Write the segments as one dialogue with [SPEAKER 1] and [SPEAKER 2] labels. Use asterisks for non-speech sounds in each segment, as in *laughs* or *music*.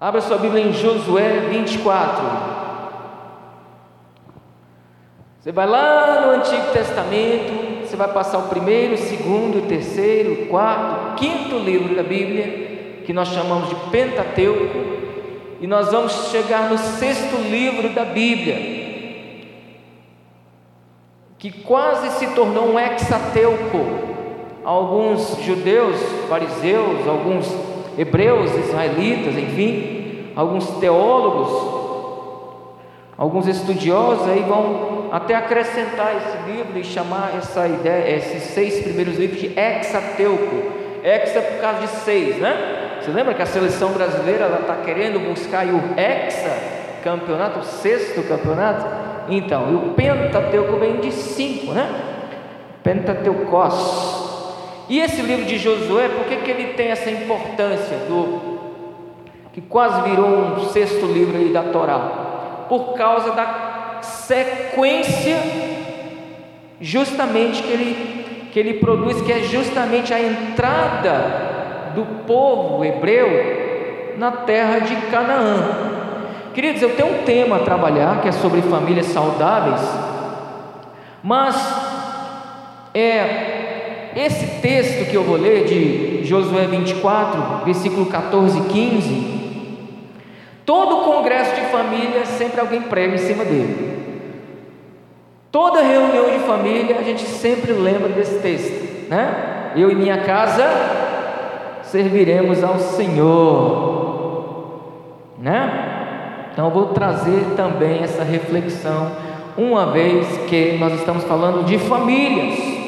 [SPEAKER 1] Abra sua Bíblia em Josué 24. Você vai lá no Antigo Testamento, você vai passar o primeiro, o segundo, o terceiro, o quarto, o quinto livro da Bíblia, que nós chamamos de Pentateuco, e nós vamos chegar no sexto livro da Bíblia, que quase se tornou um hexateuco. Alguns judeus, fariseus, alguns hebreus, israelitas, enfim, alguns teólogos, alguns estudiosos aí vão até acrescentar esse livro e chamar essa ideia, esses seis primeiros livros de hexateuco. Hexa por causa de seis, né? Você lembra que a seleção brasileira ela está querendo buscar o hexa campeonato, o sexto campeonato? Então, e o pentateuco vem de cinco, né? Pentateucos. E esse livro de Josué, por que, que ele tem essa importância do que quase virou um sexto livro aí da Torá? Por causa da sequência justamente que ele que ele produz, que é justamente a entrada do povo hebreu na terra de Canaã. Queridos, eu tenho um tema a trabalhar que é sobre famílias saudáveis, mas é esse texto que eu vou ler de Josué 24, versículo 14 e 15, todo congresso de família sempre alguém prega em cima dele. Toda reunião de família a gente sempre lembra desse texto, né? Eu e minha casa serviremos ao Senhor, né? Então eu vou trazer também essa reflexão, uma vez que nós estamos falando de famílias.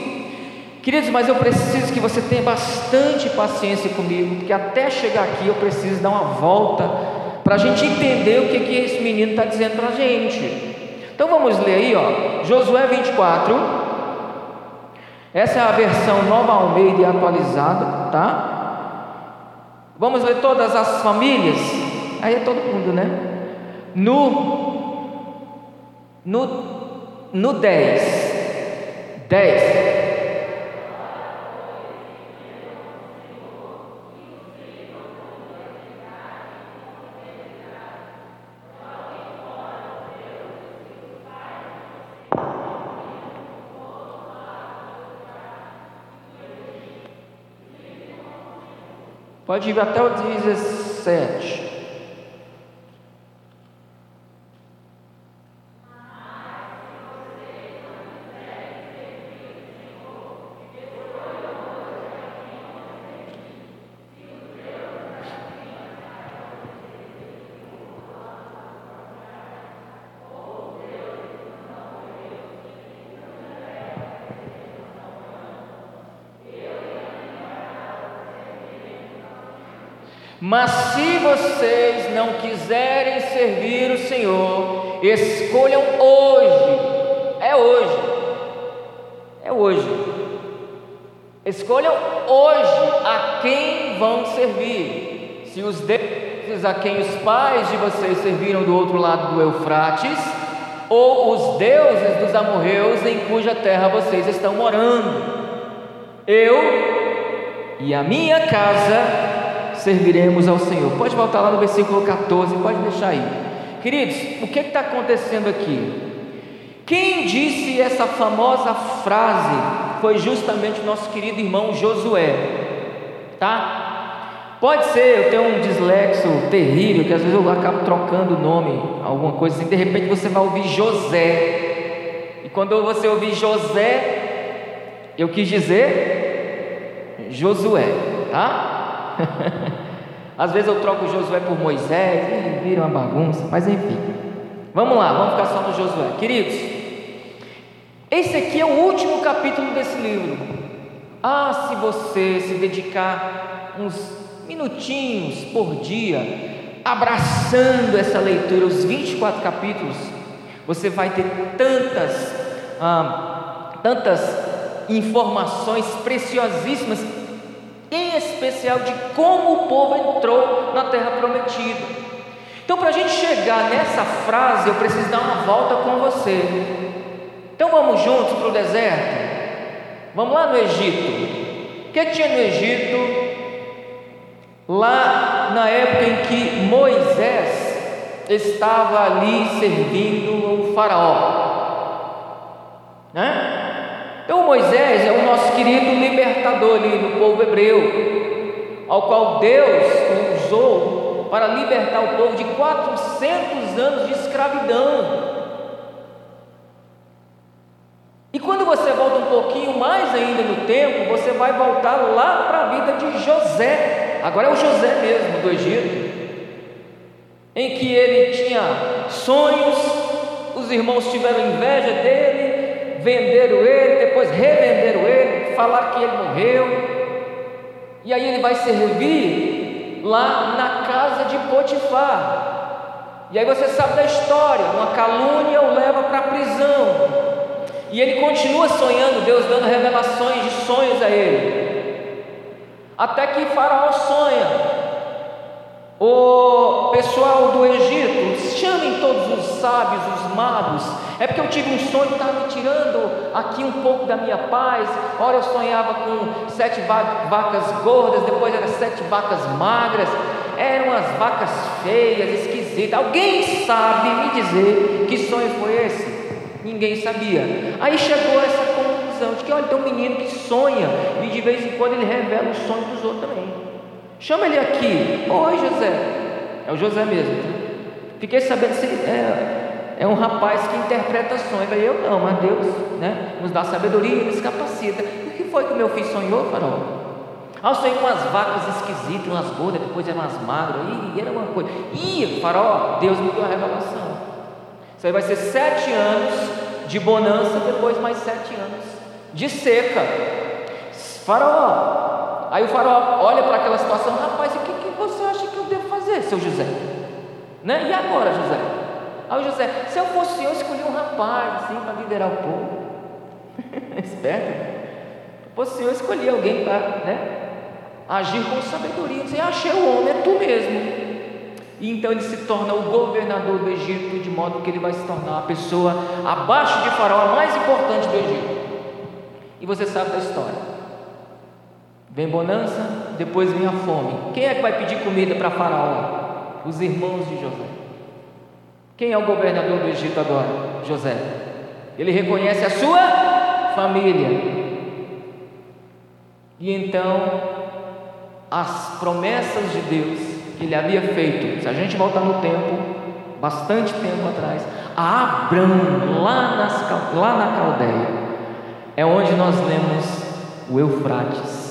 [SPEAKER 1] Queridos, mas eu preciso que você tenha bastante paciência comigo, porque até chegar aqui eu preciso dar uma volta para a gente entender o que, que esse menino está dizendo para a gente. Então vamos ler aí, ó, Josué 24. Essa é a versão nova Almeida e atualizada, tá? Vamos ler todas as famílias. Aí é todo mundo, né? No no no 10. 10. Pode ir até o 17. Não quiserem servir o Senhor, escolham hoje, é hoje, é hoje. Escolham hoje a quem vão servir. Se os deuses a quem os pais de vocês serviram do outro lado do Eufrates, ou os deuses dos amorreus em cuja terra vocês estão morando. Eu e a minha casa serviremos ao Senhor. Pode voltar lá no versículo 14, pode deixar aí. Queridos, o que está acontecendo aqui? Quem disse essa famosa frase foi justamente o nosso querido irmão Josué, tá? Pode ser, eu tenho um dislexo terrível, que às vezes eu acabo trocando o nome, alguma coisa assim, de repente você vai ouvir José, e quando você ouvir José, eu quis dizer Josué, tá? *laughs* Às vezes eu troco Josué por Moisés e vira uma bagunça, mas enfim. Vamos lá, vamos ficar só no Josué. Queridos, esse aqui é o último capítulo desse livro. Ah, se você se dedicar uns minutinhos por dia, abraçando essa leitura, os 24 capítulos, você vai ter tantas, ah, tantas informações preciosíssimas especial de como o povo entrou na terra prometida. Então, para a gente chegar nessa frase, eu preciso dar uma volta com você. Então, vamos juntos para o deserto? Vamos lá no Egito. O que tinha no Egito? Lá na época em que Moisés estava ali servindo o Faraó. Né? Então Moisés é o nosso querido libertador ali do povo hebreu, ao qual Deus usou para libertar o povo de 400 anos de escravidão. E quando você volta um pouquinho mais ainda no tempo, você vai voltar lá para a vida de José. Agora é o José mesmo do Egito, em que ele tinha sonhos, os irmãos tiveram inveja dele, venderam ele, depois revenderam ele, falaram que ele morreu. E aí ele vai servir lá na casa de Potifar. E aí você sabe da história, uma calúnia o leva para a prisão. E ele continua sonhando, Deus dando revelações de sonhos a ele. Até que Faraó sonha. O pessoal do Egito, chamem todos os sábios, os magos. É porque eu tive um sonho estava me tirando aqui um pouco da minha paz. Ora eu sonhava com sete vacas gordas, depois eram sete vacas magras. Eram as vacas feias, esquisitas. Alguém sabe me dizer que sonho foi esse? Ninguém sabia. Aí chegou essa conclusão de que, olha, tem um menino que sonha e de vez em quando ele revela o sonho dos outros também. Chama ele aqui. Oi, José. É o José mesmo. Fiquei sabendo se é, é um rapaz que interpreta sonhos. Eu, eu não, mas Deus né, nos dá sabedoria e nos capacita. O que foi que meu filho sonhou, farol? Ah, sonhei com umas vacas esquisitas, umas gordas, depois eram umas magras, e era uma coisa. Ih, farol, Deus me deu a revelação. Isso aí vai ser sete anos de bonança, depois mais sete anos de seca. Faraó. Aí o faraó olha para aquela situação, rapaz, o que, que você acha que eu devo fazer, seu José? Né? E agora, José? Aí o José, se eu fosse eu, escolhi um rapaz assim para liderar o povo. *laughs* Esperto. Se fosse eu, escolhi alguém para né, agir com sabedoria. Dizer, achei o homem, é tu mesmo. E então ele se torna o governador do Egito, de modo que ele vai se tornar a pessoa abaixo de Faraó mais importante do Egito. E você sabe da história. Vem bonança, depois vem a fome. Quem é que vai pedir comida para Faraó? Os irmãos de José. Quem é o governador do Egito agora? José. Ele reconhece a sua família. E então as promessas de Deus que ele havia feito, se a gente voltar no tempo, bastante tempo atrás, a Abrão, lá, nas, lá na Caldeia, é onde nós lemos o Eufrates.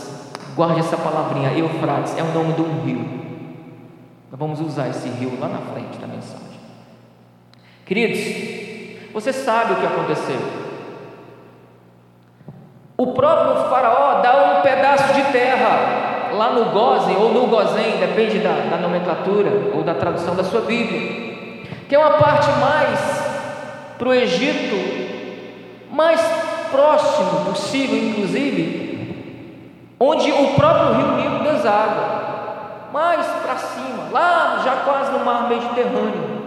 [SPEAKER 1] Guarde essa palavrinha, Eufrates, é o nome de um rio. Nós vamos usar esse rio lá na frente da mensagem. Queridos, você sabe o que aconteceu. O próprio Faraó dá um pedaço de terra lá no Gozen ou no Gozen, depende da, da nomenclatura ou da tradução da sua Bíblia, que é uma parte mais para o Egito, mais próximo possível, inclusive, onde o próprio rio Nilo deságua, mais para cima, lá já quase no mar Mediterrâneo.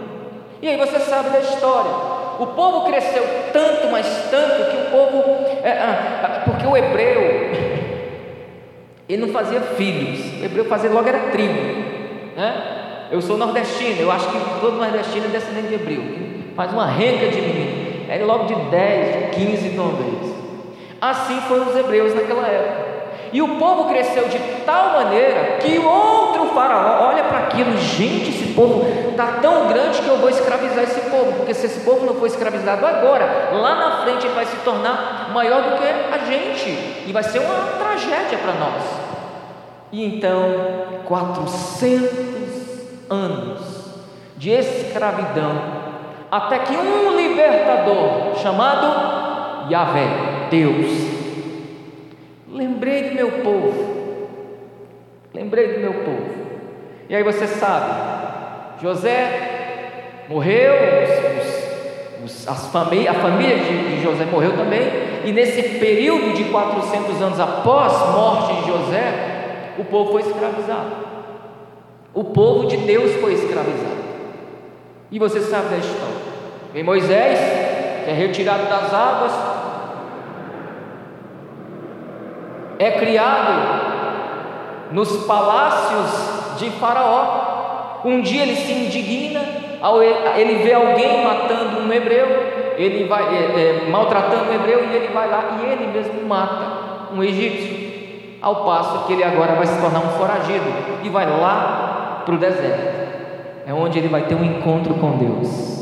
[SPEAKER 1] E aí você sabe da história. O povo cresceu tanto, mas tanto, que o povo. É, é, porque o hebreu, *laughs* ele não fazia filhos, o hebreu fazia logo era tribo. Né? Eu sou nordestino, eu acho que todo nordestino é descendente de hebreu. Faz uma renca de menino. Era logo de 10, de 15 de uma vez. Assim foram os hebreus naquela época. E o povo cresceu de tal maneira que outro faraó olha para aquilo, gente, esse povo está tão grande que eu vou escravizar esse povo, porque se esse povo não for escravizado agora, lá na frente ele vai se tornar maior do que a gente, e vai ser uma tragédia para nós. E então, 400 anos de escravidão, até que um libertador chamado Yahvé, Deus, Lembrei do meu povo. Lembrei do meu povo. E aí você sabe, José morreu, os, os, as famí a família de, de José morreu também, e nesse período de 400 anos após a morte de José, o povo foi escravizado. O povo de Deus foi escravizado. E você sabe da história. Vem Moisés, que é retirado das águas, é criado nos palácios de Faraó. Um dia ele se indigna, ao ele vê alguém matando um hebreu, ele vai é, é, maltratando um hebreu e ele vai lá e ele mesmo mata um egípcio. Ao passo que ele agora vai se tornar um foragido e vai lá para o deserto. É onde ele vai ter um encontro com Deus.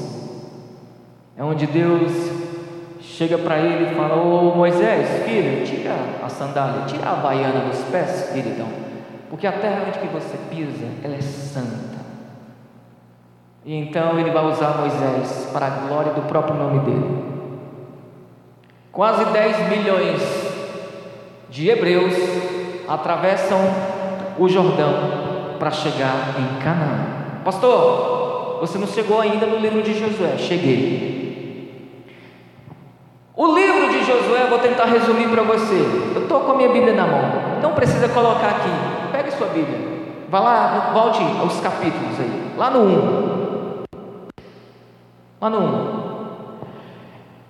[SPEAKER 1] É onde Deus chega para ele e fala: Ô Moisés, filho, tira a sandália, tira a baiana dos pés, queridão, porque a terra onde que você pisa, ela é santa. E então ele vai usar Moisés para a glória do próprio nome dele. Quase 10 milhões de hebreus atravessam o Jordão para chegar em Canaã. Pastor, você não chegou ainda no livro de Josué? Cheguei. O livro de Josué, eu vou tentar resumir para você. Eu estou com a minha Bíblia na mão. Não precisa colocar aqui. Pegue sua Bíblia. Vá lá, volte aos capítulos aí. Lá no 1. Lá no 1.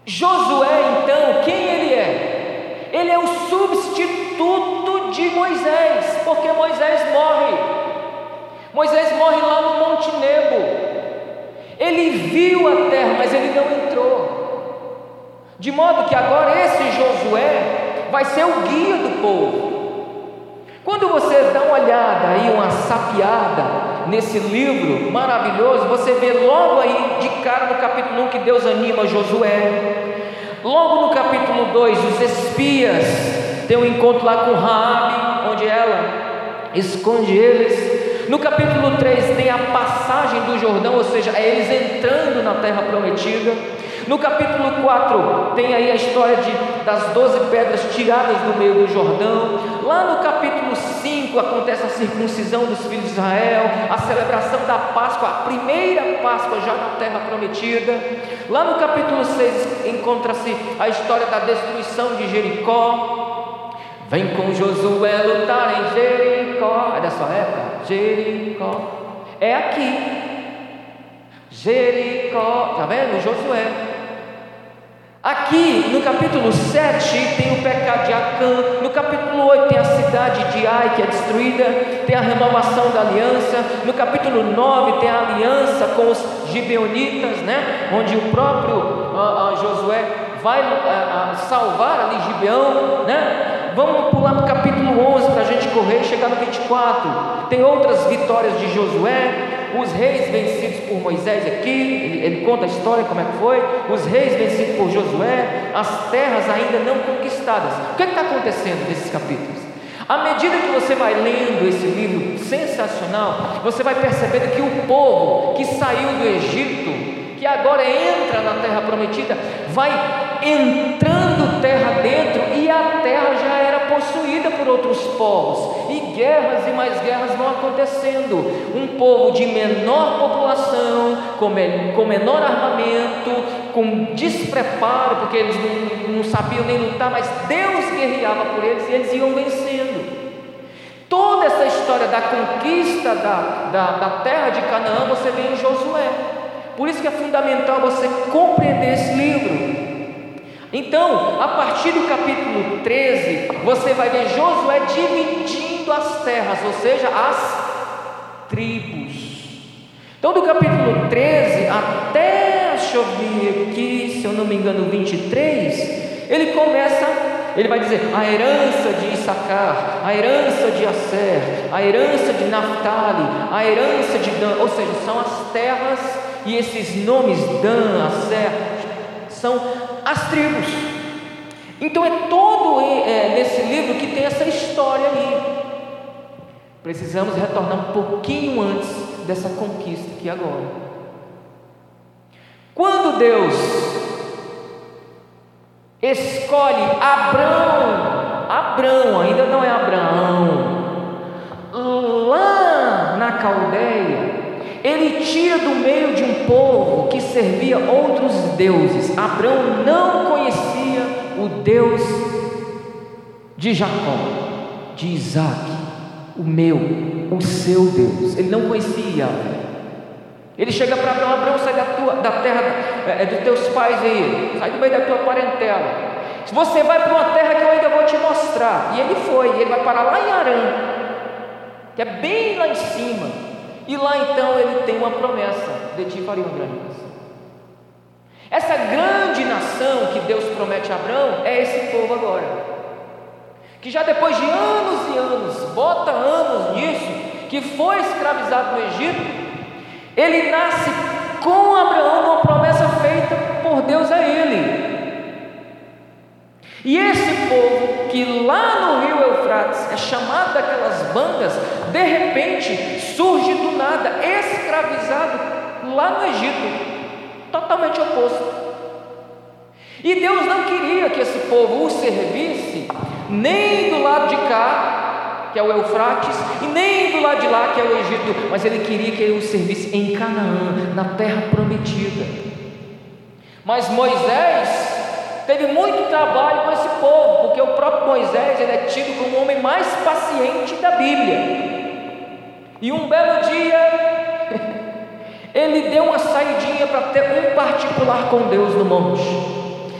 [SPEAKER 1] Josué, então, quem ele é? Ele é o substituto de Moisés, porque Moisés morre. Moisés morre lá no Monte Nebo. Ele viu a terra, mas ele não entrou. De modo que agora esse Josué vai ser o guia do povo. Quando você dá uma olhada aí, uma sapiada nesse livro maravilhoso, você vê logo aí de cara no capítulo 1 que Deus anima Josué. Logo no capítulo 2, os espias têm um encontro lá com Raabe, onde ela esconde eles. No capítulo 3 tem a passagem do Jordão, ou seja, é eles entrando na terra prometida. No capítulo 4 tem aí a história de, das doze pedras tiradas do meio do Jordão. Lá no capítulo 5 acontece a circuncisão dos filhos de Israel, a celebração da Páscoa, a primeira Páscoa já na terra prometida. Lá no capítulo 6 encontra-se a história da destruição de Jericó. Vem com Josué lutar em Jericó. É da sua época? Jericó. É aqui. Jericó. Está vendo? Josué. Aqui no capítulo 7 tem o pecado de Acã, no capítulo 8 tem a cidade de Ai que é destruída, tem a renovação da aliança, no capítulo 9 tem a aliança com os gibeonitas, né? onde o próprio uh, uh, Josué vai uh, salvar ali Gibeão, né? Vamos pular para o capítulo 11 para a gente correr e chegar no 24. Tem outras vitórias de Josué, os reis vencidos por Moisés aqui, ele, ele, conta a história como é que foi, os reis vencidos por Josué, as terras ainda não conquistadas. O que é está acontecendo nesses capítulos? À medida que você vai lendo esse livro sensacional, você vai percebendo que o povo que saiu do Egito, que agora entra na terra prometida, vai entrando terra dentro e a terra já era possuída por outros povos, e guerras e mais guerras vão acontecendo. Um povo de menor população, com, com menor armamento, com despreparo, porque eles não, não sabiam nem lutar, mas Deus guerreava por eles e eles iam vencendo. Toda essa história da conquista da, da, da terra de Canaã você vê em Josué. Por isso que é fundamental você compreender esse livro. Então, a partir do capítulo 13, você vai ver Josué dividindo as terras, ou seja, as tribos. Então, do capítulo 13 até, deixa eu ver aqui, se eu não me engano, 23, ele começa, ele vai dizer a herança de Issacar, a herança de Asser, a herança de Naphtali, a herança de Dan, ou seja, são as terras e esses nomes Dan, Asser, são as tribos. Então é todo é, nesse livro que tem essa história aí. Precisamos retornar um pouquinho antes dessa conquista aqui agora. Quando Deus escolhe Abraão, Abraão, ainda não é Abraão, lá na Caldeia, ele tira do meio de um povo que servia outros deuses. Abraão não conhecia o Deus de Jacó, de Isaac, o meu, o seu Deus. Ele não conhecia Ele chega para Abraão, Abraão, sai da, tua, da terra é, dos teus pais aí, sai do meio da tua parentela. Você vai para uma terra que eu ainda vou te mostrar. E ele foi, ele vai parar lá em Arã. que é bem lá em cima. E lá então ele tem uma promessa: de ti faria uma grande nação. Essa grande nação que Deus promete a Abraão é esse povo agora, que já depois de anos e anos, bota anos nisso, que foi escravizado no Egito, ele nasce com Abraão uma promessa feita por Deus a ele. E esse povo que lá no rio Eufrates é chamado daquelas bandas, de repente surge do nada, escravizado lá no Egito, totalmente oposto. E Deus não queria que esse povo o servisse nem do lado de cá, que é o Eufrates, e nem do lado de lá, que é o Egito, mas ele queria que ele o servisse em Canaã, na terra prometida. Mas Moisés teve muito trabalho com esse povo, porque o próprio Moisés ele é tido como o homem mais paciente da Bíblia. E um belo dia, *laughs* ele deu uma saidinha para ter um particular com Deus no monte.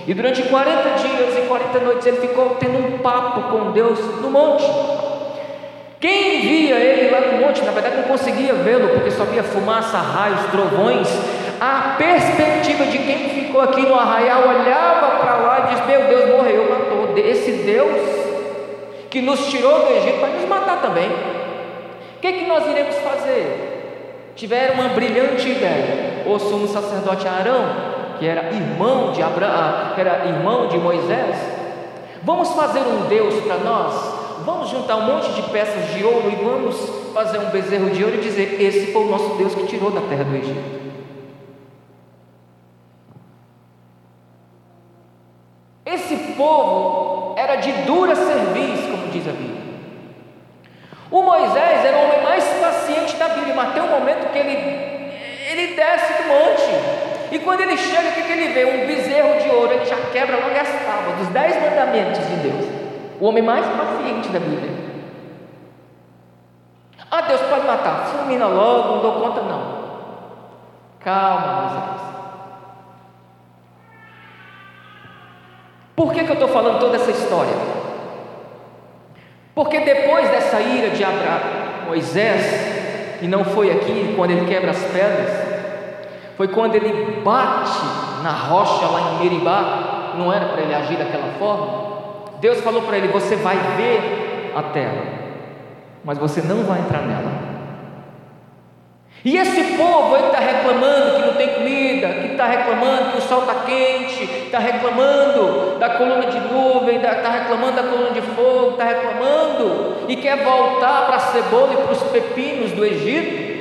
[SPEAKER 1] E durante 40 dias e 40 noites ele ficou tendo um papo com Deus no monte. Quem via ele lá no monte, na verdade não conseguia vê-lo, porque só via fumaça, raios, trovões, a perspectiva de quem ficou aqui no arraial olhava para lá e disse: Meu Deus, morreu, matou. Esse Deus que nos tirou do Egito vai nos matar também. O que, que nós iremos fazer? Tiveram uma brilhante ideia. O sumo sacerdote Arão, que era irmão de Abraão, que era irmão de Moisés, vamos fazer um Deus para nós. Vamos juntar um monte de peças de ouro e vamos fazer um bezerro de ouro e dizer: Esse foi o nosso Deus que tirou da terra do Egito. Esse povo era de dura serviço, como diz a Bíblia. O Moisés era o homem mais paciente da Bíblia, mas tem um momento que ele, ele desce do monte. E quando ele chega, o que, que ele vê? Um bezerro de ouro, ele já quebra logo as tábuas dos dez mandamentos de Deus. O homem mais paciente da Bíblia. Ah, Deus pode matar, fulmina logo, não dou conta não. Calma, Moisés. Por que, que eu estou falando toda essa história? Porque depois dessa ira de Abraão, Moisés, e não foi aqui quando ele quebra as pedras, foi quando ele bate na rocha lá em Meribá, não era para ele agir daquela forma. Deus falou para ele: Você vai ver a terra, mas você não vai entrar nela. E esse povo está reclamando que não tem comida, que está reclamando que o sol está quente, está reclamando da coluna de nuvem, está reclamando da coluna de fogo, está reclamando e quer voltar para a cebola e para os pepinos do Egito.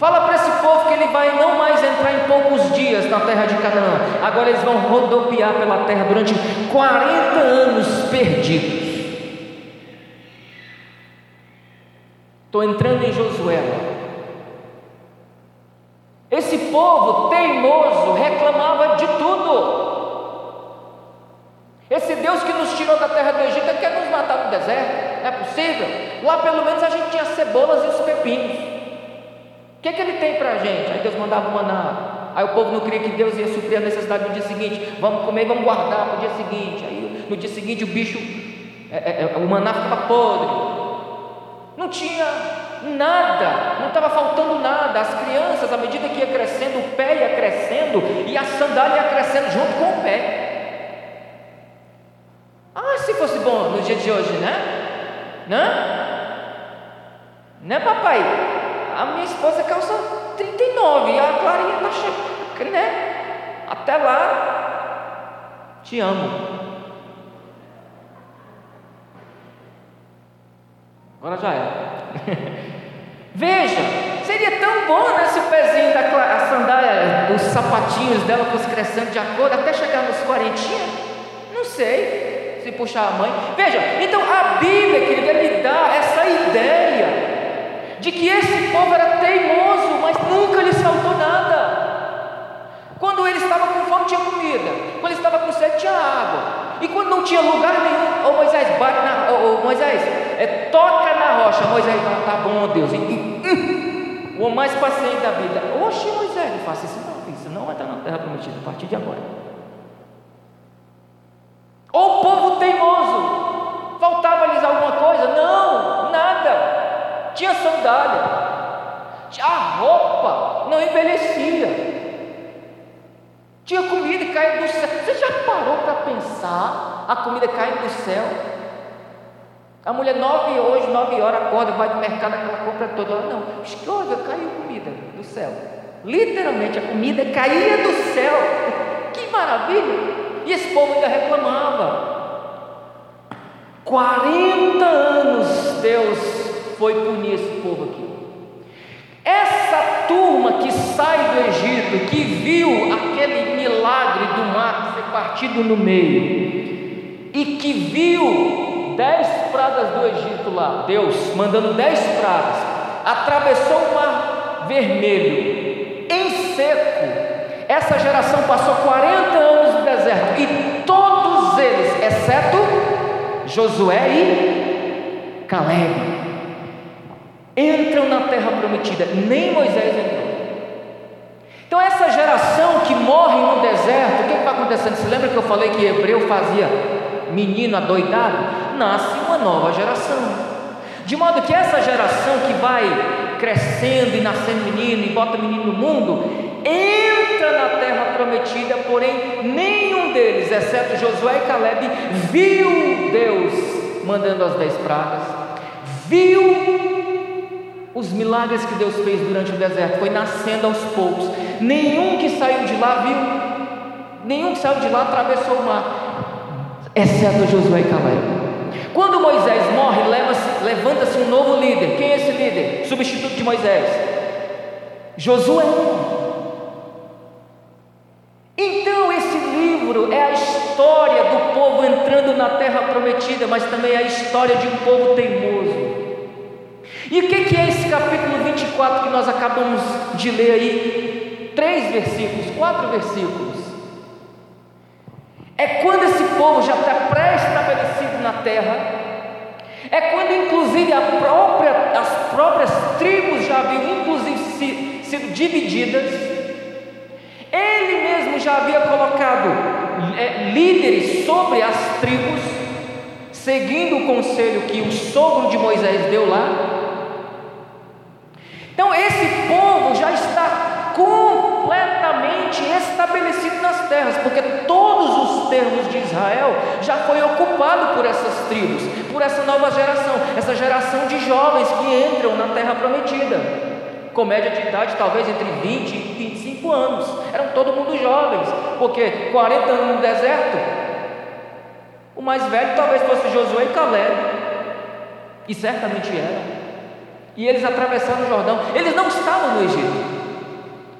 [SPEAKER 1] Fala para esse povo que ele vai não mais entrar em poucos dias na terra de Canaã, agora eles vão rodopiar pela terra durante 40 anos perdidos. Estou entrando em Josué. Esse povo teimoso reclamava de tudo. Esse Deus que nos tirou da terra do Egito quer nos matar no deserto? Não é possível? Lá pelo menos a gente tinha cebolas e os pepinos. O que, que ele tem para a gente? Aí Deus mandava maná. Aí o povo não queria que Deus ia suprir a necessidade no dia seguinte. Vamos comer e vamos guardar para o dia seguinte. Aí no dia seguinte o bicho, é, é, é o maná ficava podre. Não tinha nada, não estava faltando nada. As crianças, à medida que ia crescendo, o pé ia crescendo e a sandália ia crescendo junto com o pé. Ah, se fosse bom no dia de hoje, né? Né? Né, papai? A minha esposa calça 39 e a Clarinha está cheia, né? Até lá, te amo. Agora já é. *laughs* Veja, seria tão bom né, se o pezinho da a sandália, os sapatinhos dela fosse crescendo de acordo até chegar nos quarentinha. Não sei se puxar a mãe. Veja, então a Bíblia, querida, me dá essa ideia de que esse povo era teimoso, mas nunca lhes faltou nada. Quando ele estava com fome, tinha comida. Quando ele estava com sede, tinha água. E quando não tinha lugar nenhum, ô Moisés, bate na. Ô oh, Moisés, é, toca na rocha. Moisés fala, tá bom, Deus. E, uh, o mais paciente da vida. Oxe, Moisés, não faça isso não, isso não vai estar na terra prometida a partir de agora. Ou o povo teimoso, faltava-lhes alguma coisa? Não, nada. Tinha sandália. A roupa não envelhecia. Tinha comida caía do céu. Você já parou para pensar a comida caindo do céu? A mulher nove hoje, nove horas, acorda, vai no mercado, aquela compra toda. Ela, não, escolha, caiu comida do céu. Literalmente, a comida caía do céu. *laughs* Que maravilha! E esse povo ainda reclamava. 40 anos Deus foi punir esse povo aqui. Essa turma que sai do Egito, que viu aquele milagre do mar ser partido no meio, e que viu dez pragas do Egito lá, Deus mandando dez pragas, atravessou o mar vermelho, em seco. Essa geração passou 40 anos no deserto, e todos eles, exceto Josué e Caleb, entram na terra prometida, nem Moisés entrou. Então, essa geração que morre no deserto, o que está acontecendo? Você lembra que eu falei que Hebreu fazia menino adoidado? Nasce uma nova geração. De modo que essa geração que vai crescendo e nascendo menino e bota menino no mundo, entra na terra prometida, porém nenhum deles, exceto Josué e Caleb, viu Deus mandando as dez pragas, viu os milagres que Deus fez durante o deserto foi nascendo aos poucos. Nenhum que saiu de lá viu, nenhum que saiu de lá atravessou o mar, exceto Josué e Caleb. Quando Moisés morre, levanta-se um novo líder. Quem é esse líder? Substituto de Moisés. Josué. Então, esse livro é a história do povo entrando na terra prometida, mas também é a história de um povo teimoso. E o que é esse capítulo 24 que nós acabamos de ler aí? Três versículos, quatro versículos. É quando esse povo já está pré-estabelecido na terra, é quando inclusive própria, as próprias tribos já haviam inclusive sido divididas, ele mesmo já havia colocado é, líderes sobre as tribos, seguindo o conselho que o sogro de Moisés deu lá, então esse povo já está completamente estabelecido nas terras, porque todos os termos de Israel já foi ocupado por essas tribos, por essa nova geração, essa geração de jovens que entram na terra prometida. Com média de idade talvez entre 20 e 25 anos. Eram todo mundo jovens, porque 40 anos no deserto, o mais velho talvez fosse Josué e Caleb, e certamente eram e eles atravessaram o Jordão. Eles não estavam no Egito.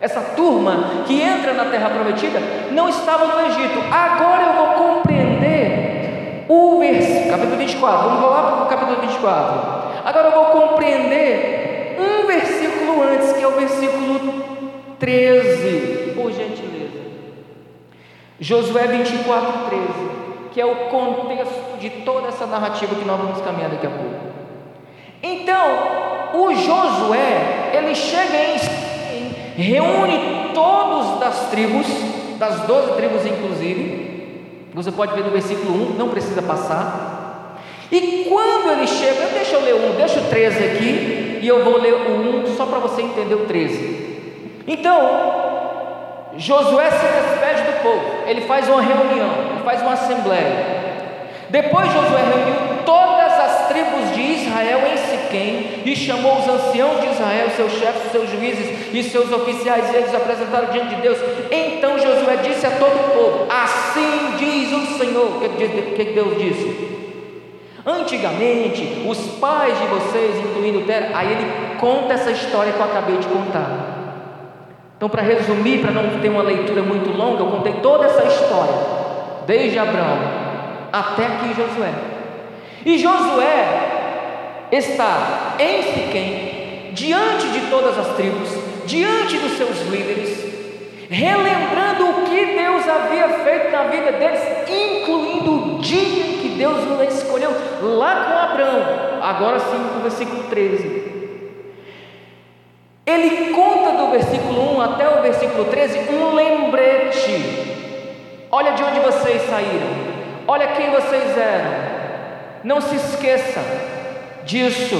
[SPEAKER 1] Essa turma que entra na terra prometida não estava no Egito. Agora eu vou compreender o versículo, capítulo 24. Vamos lá para o capítulo 24. Agora eu vou compreender um versículo antes, que é o versículo 13, por gentileza. Josué 24, 13, que é o contexto de toda essa narrativa que nós vamos caminhar daqui a pouco. Então, o Josué, ele chega em reúne todos das tribos, das doze tribos inclusive, você pode ver no versículo 1, não precisa passar. E quando ele chega, deixa eu ler um, deixa o 13 aqui, e eu vou ler o 1 só para você entender o 13. Então, Josué se despede do povo, ele faz uma reunião, ele faz uma assembleia. Depois Josué reuniu todas as tribos de Israel em Siquém e chamou os anciãos de Israel, seus chefes, seus juízes e seus oficiais, e eles apresentaram diante de Deus. Então Josué disse a todo o povo: Assim diz o Senhor. O que, Deus disse? Antigamente, os pais de vocês, incluindo Tera, aí ele conta essa história que eu acabei de contar. Então, para resumir, para não ter uma leitura muito longa, eu contei toda essa história, desde Abraão até aqui Josué. E Josué está em Siquém, diante de todas as tribos, diante dos seus líderes, relembrando o que Deus havia feito na vida deles, incluindo o dia em que Deus os escolheu lá com Abraão. Agora sim, no versículo 13. Ele conta do versículo 1 até o versículo 13 um lembrete. Olha de onde vocês saíram. Olha quem vocês eram. Não se esqueça disso.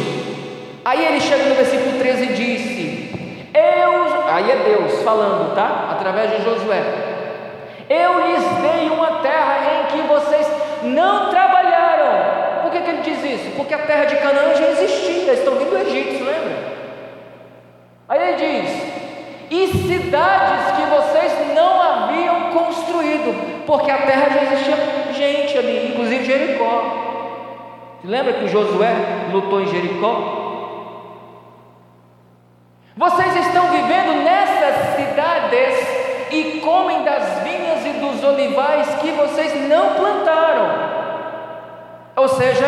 [SPEAKER 1] Aí ele chega no versículo 13 e disse: Eu, aí é Deus falando, tá? Através de Josué. Eu lhes dei uma terra em que vocês não trabalharam. Por que, que ele diz isso? Porque a terra de Canaã já existia, estão vindo do Egito, lembra? Aí ele diz: E cidades que vocês não haviam construído, porque a terra já existia gente ali, inclusive Jericó. Lembra que Josué lutou em Jericó? Vocês estão vivendo nessas cidades e comem das vinhas e dos olivais que vocês não plantaram. Ou seja,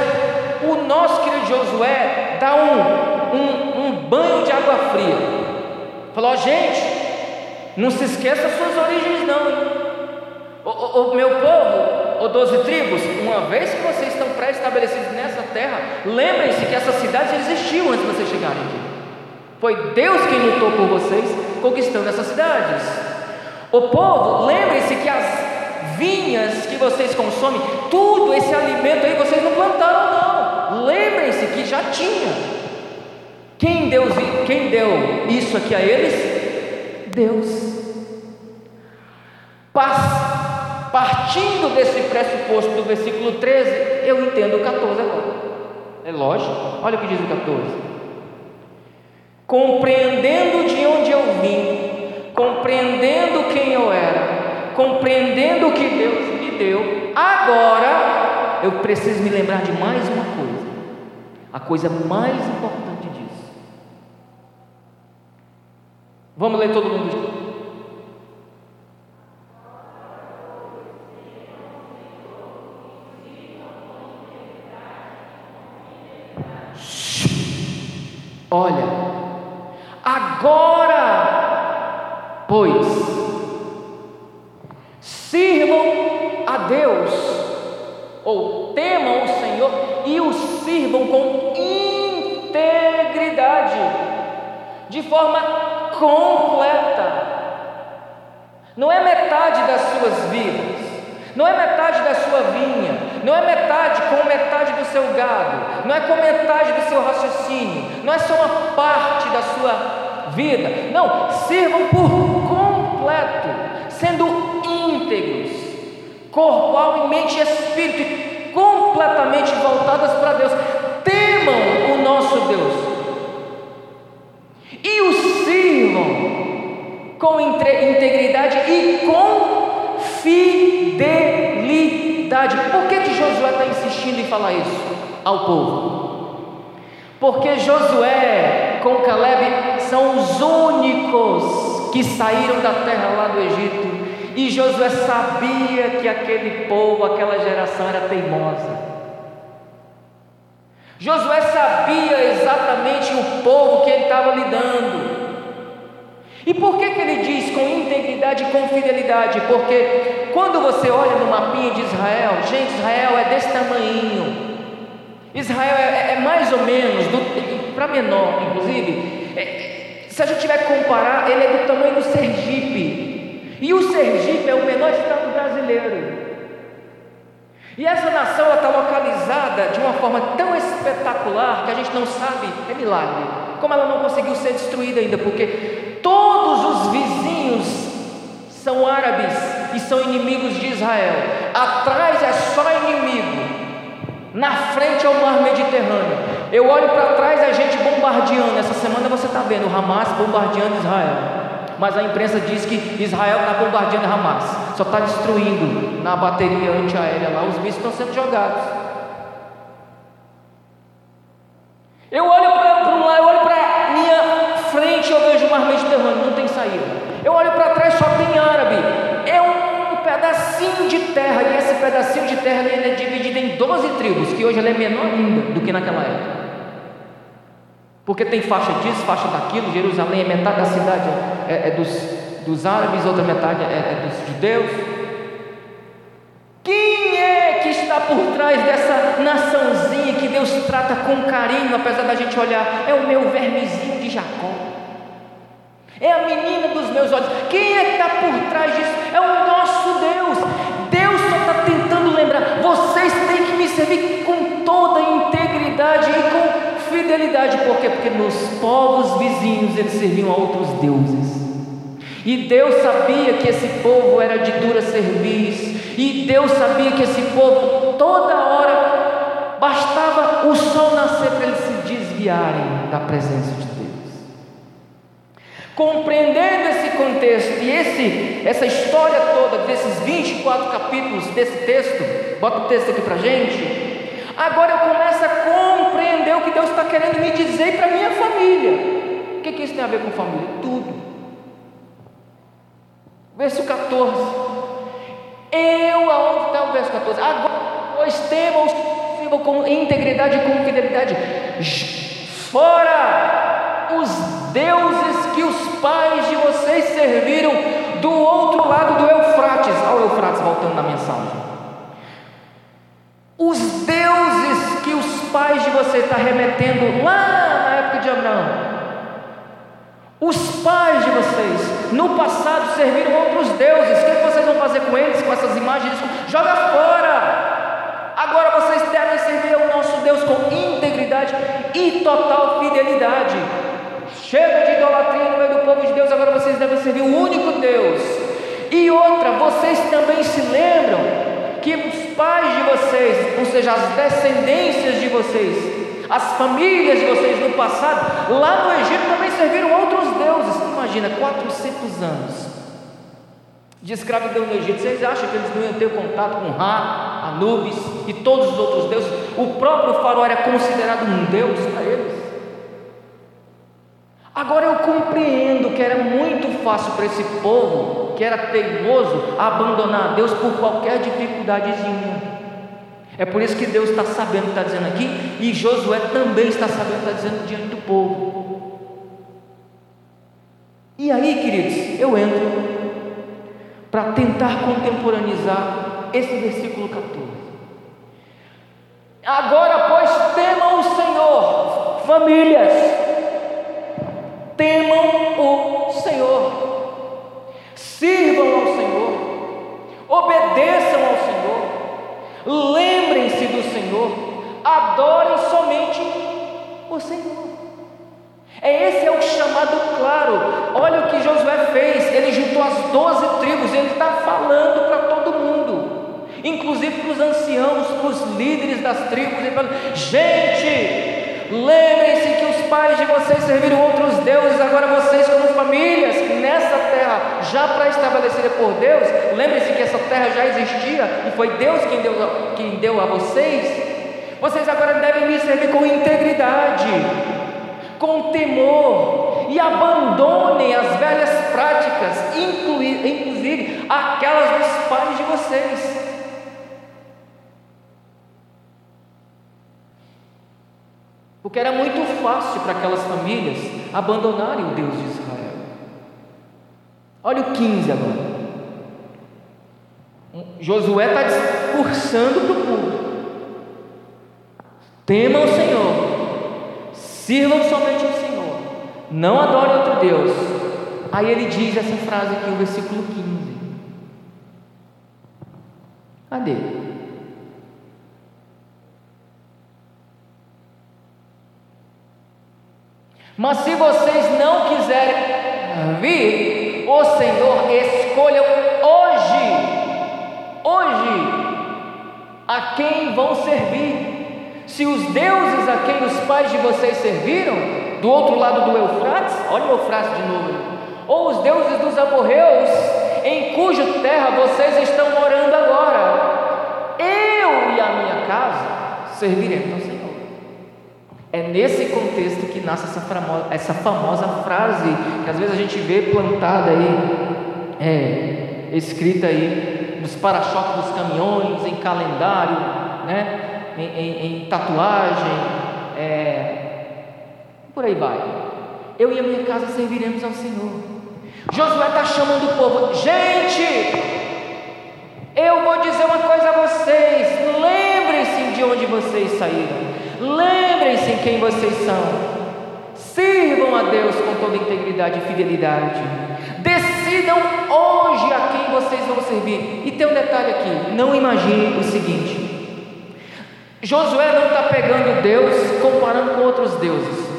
[SPEAKER 1] o nosso querido Josué dá um, um, um banho de água fria. Falou, gente, não se esqueça suas origens não. O, o, o meu povo, ou doze tribos, uma vez que vocês pré-estabelecidos nessa terra, lembrem-se que essas cidades existiam antes de vocês chegarem aqui. Foi Deus quem lutou por vocês, conquistando essas cidades. O povo, lembrem-se que as vinhas que vocês consomem, tudo esse alimento aí vocês não plantaram, não. Lembrem-se que já tinha. Quem deu, quem deu isso aqui a eles? Deus. Partindo desse pressuposto do versículo 13, eu entendo o 14 agora. É lógico, olha o que diz o 14 compreendendo de onde eu vim, compreendendo quem eu era, compreendendo o que Deus me deu, agora eu preciso me lembrar de mais uma coisa, a coisa mais importante disso. Vamos ler todo mundo Olha, que saíram da terra lá do Egito. E Josué sabia que aquele povo, aquela geração era teimosa. Josué sabia exatamente o povo que ele estava lidando. E por que, que ele diz com integridade e com fidelidade? Porque quando você olha no mapinha de Israel, gente, Israel é desse tamanho. Israel é, é mais ou menos, para menor, inclusive, é, se a gente tiver que comparar, ele é do tamanho do Sergipe. E o Sergipe é o menor estado brasileiro. E essa nação está localizada de uma forma tão espetacular que a gente não sabe, é milagre, como ela não conseguiu ser destruída ainda, porque Todos os vizinhos são árabes e são inimigos de Israel. Atrás é só inimigo. Na frente é o mar Mediterrâneo. Eu olho para trás a gente bombardeando. Essa semana você está vendo o Hamas bombardeando Israel. Mas a imprensa diz que Israel está bombardeando Hamas. Só está destruindo na bateria antiaérea lá. Os mísseis estão sendo jogados. Eu olho para um lado, eu olho para minha frente eu vejo o mar Mediterrâneo, não tem saída. Eu olho para trás, só tem árabe. É um pedacinho de terra, e esse pedacinho de terra ele é dividido em 12 tribos, que hoje é menor ainda do que naquela época. Porque tem faixa disso, faixa daquilo, Jerusalém é metade da cidade é, é dos, dos árabes, outra metade é, é dos judeus. Quem é que está por trás dessa naçãozinha que Deus trata com carinho, apesar da gente olhar? É o meu vermezinho de Jacó. É a menina dos meus olhos. Quem é que está por trás disso? É o nosso Deus. Deus só está tentando lembrar. Vocês têm que me servir com toda integridade e com fidelidade por quê? Porque nos povos vizinhos eles serviam a outros deuses. E Deus sabia que esse povo era de dura serviço, e Deus sabia que esse povo toda hora bastava o sol nascer para eles se desviarem da presença de Deus. Compreendendo esse contexto e esse, essa história toda, desses 24 capítulos desse texto, bota o texto aqui para gente. Agora eu começo a compreender o que Deus está querendo me dizer para minha família. O que, que isso tem a ver com família? Tudo. Verso 14. Eu, aonde está o verso 14? Agora, pois temam, com integridade e com fidelidade. Fora os deuses que os pais de vocês serviram do outro lado do Eufrates. Olha o Eufrates voltando na mensagem. Os deuses que os pais de vocês estão remetendo lá na época de Abraão. Os pais de vocês no passado serviram outros deuses. O que vocês vão fazer com eles, com essas imagens? Joga fora. Agora vocês devem servir ao nosso Deus com integridade e total fidelidade. Chega de idolatria no meio do povo de Deus, agora vocês devem servir o único Deus. E outra, vocês também se lembram que os pais de vocês, ou seja, as descendências de vocês, as famílias de vocês no passado, lá no Egito também serviram outros deuses. Imagina, 400 anos de escravidão no Egito. Vocês acham que eles não iam ter contato com Ra, Anubis e todos os outros deuses? O próprio faraó era considerado um deus para eles. Agora eu compreendo que era muito fácil para esse povo, que era teimoso, abandonar Deus por qualquer dificuldadezinha. É por isso que Deus está sabendo, está dizendo aqui, e Josué também está sabendo, está dizendo diante do povo. E aí, queridos, eu entro para tentar contemporaneizar esse versículo 14. Agora, pois, temam o Senhor, famílias, temam o sirvam ao Senhor, obedeçam ao Senhor, lembrem-se do Senhor, adorem somente o Senhor. É esse é o chamado claro. Olha o que Josué fez. Ele juntou as doze tribos. Ele está falando para todo mundo, inclusive para os anciãos, para os líderes das tribos. Ele fala: gente, Lembrem-se que os pais de vocês serviram outros deuses, agora vocês, como famílias, nessa terra já pré-estabelecida por Deus, lembrem-se que essa terra já existia e foi Deus quem deu, quem deu a vocês. Vocês agora devem me servir com integridade, com temor, e abandonem as velhas práticas, inclusive aquelas dos pais de vocês. Porque era muito fácil para aquelas famílias abandonarem o Deus de Israel. Olha o 15 agora. Josué está discursando para o povo. Temam o Senhor, sirvam somente o Senhor, não adorem outro Deus. Aí ele diz essa frase aqui, o versículo 15. Cadê? Mas se vocês não quiserem vir, o Senhor escolham hoje, hoje, a quem vão servir. Se os deuses a quem os pais de vocês serviram, do outro lado do Eufrates, olha o Eufrates de novo, ou os deuses dos amorreus, em cuja terra vocês estão morando agora, eu e a minha casa serviremos. É nesse contexto que nasce essa famosa, essa famosa frase que às vezes a gente vê plantada aí, é, escrita aí nos para-choques dos caminhões, em calendário, né, em, em, em tatuagem, é, por aí vai. Eu e a minha casa serviremos ao Senhor. Josué está chamando o povo, gente, eu vou dizer uma coisa a vocês, lembrem-se de onde vocês saíram. Lembrem-se quem vocês são. Sirvam a Deus com toda integridade e fidelidade. Decidam hoje a quem vocês vão servir. E tem um detalhe aqui: não imagine o seguinte. Josué não está pegando Deus comparando com outros deuses.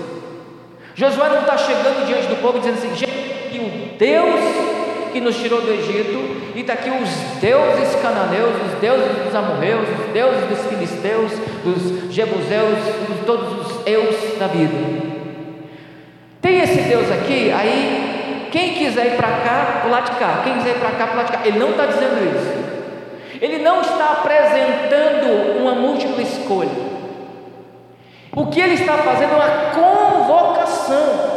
[SPEAKER 1] Josué não está chegando diante do povo dizendo assim, gente, o Deus que nos tirou do Egito, e está aqui os deuses cananeus, os deuses dos amorreus, os deuses dos filisteus, dos jebuseus, de todos os eus da vida. Tem esse Deus aqui, aí quem quiser ir para cá, para lado de cá, quem quiser ir para cá, para lado de cá, ele não está dizendo isso. Ele não está apresentando uma múltipla escolha. O que ele está fazendo é uma convocação.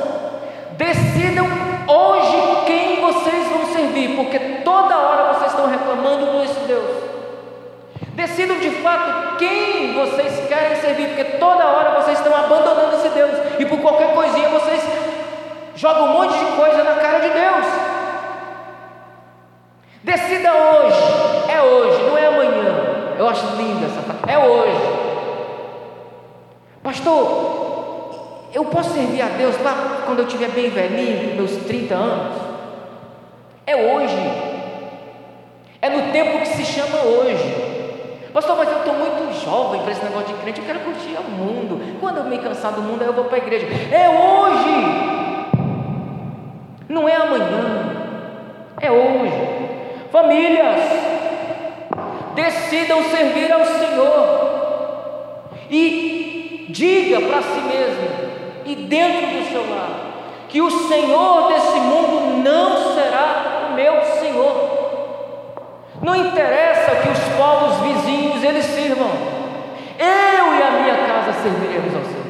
[SPEAKER 1] Decidam hoje quem vocês servir, porque toda hora vocês estão reclamando desse Deus. Decidam de fato quem vocês querem servir, porque toda hora vocês estão abandonando esse Deus, e por qualquer coisinha vocês jogam um monte de coisa na cara de Deus. Decida hoje, é hoje, não é amanhã. Eu acho linda essa frase, é hoje. Pastor, eu posso servir a Deus lá quando eu estiver bem velhinho, meus 30 anos? É hoje. É no tempo que se chama hoje. Pastor, mas eu estou muito jovem para esse negócio de crente, eu quero curtir o mundo. Quando eu me cansar do mundo, eu vou para a igreja. É hoje. Não é amanhã. É hoje. Famílias, decidam servir ao Senhor. E diga para si mesmo e dentro do seu lar que o Senhor desse mundo não meu Senhor. Não interessa que os povos vizinhos eles sirvam. Eu e a minha casa serviremos ao Senhor.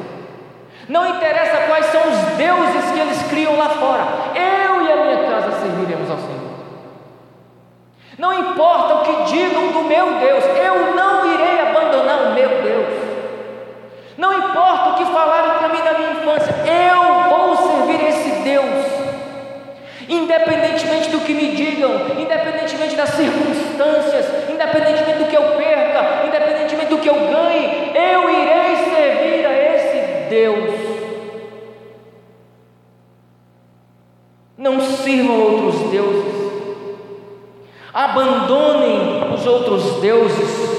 [SPEAKER 1] Não interessa quais são os deuses que eles criam lá fora. Eu e a minha casa serviremos ao Senhor. Não importa o que digam do meu Deus, eu não irei abandonar o meu Deus. Não importa o que falaram para mim na minha infância, eu vou servir esse Deus. Independentemente do que me digam, independentemente das circunstâncias, independentemente do que eu perca, independentemente do que eu ganhe, eu irei servir a esse Deus. Não sirvam outros deuses, abandonem os outros deuses,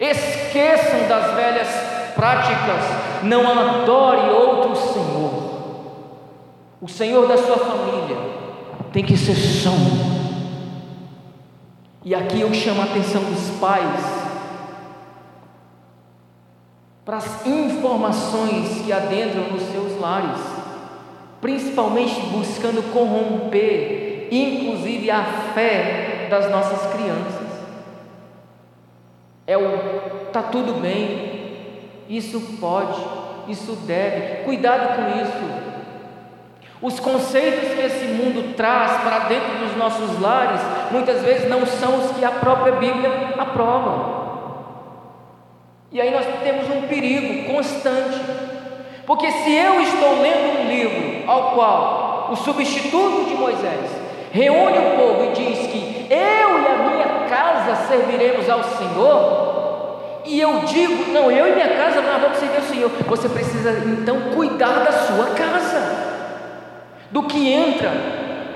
[SPEAKER 1] Esqueçam das velhas práticas, não adore outro Senhor. O Senhor da sua família tem que ser som. E aqui eu chamo a atenção dos pais para as informações que adentram nos seus lares, principalmente buscando corromper, inclusive a fé das nossas crianças. É o tá tudo bem, isso pode, isso deve. Cuidado com isso. Os conceitos que esse mundo traz para dentro dos nossos lares, muitas vezes não são os que a própria Bíblia aprova. E aí nós temos um perigo constante. Porque se eu estou lendo um livro ao qual o substituto de Moisés reúne o povo e diz que eu e a minha casa serviremos ao Senhor, e eu digo, não, eu e minha casa nós vamos servir ao Senhor, você precisa então cuidar da sua casa, do que entra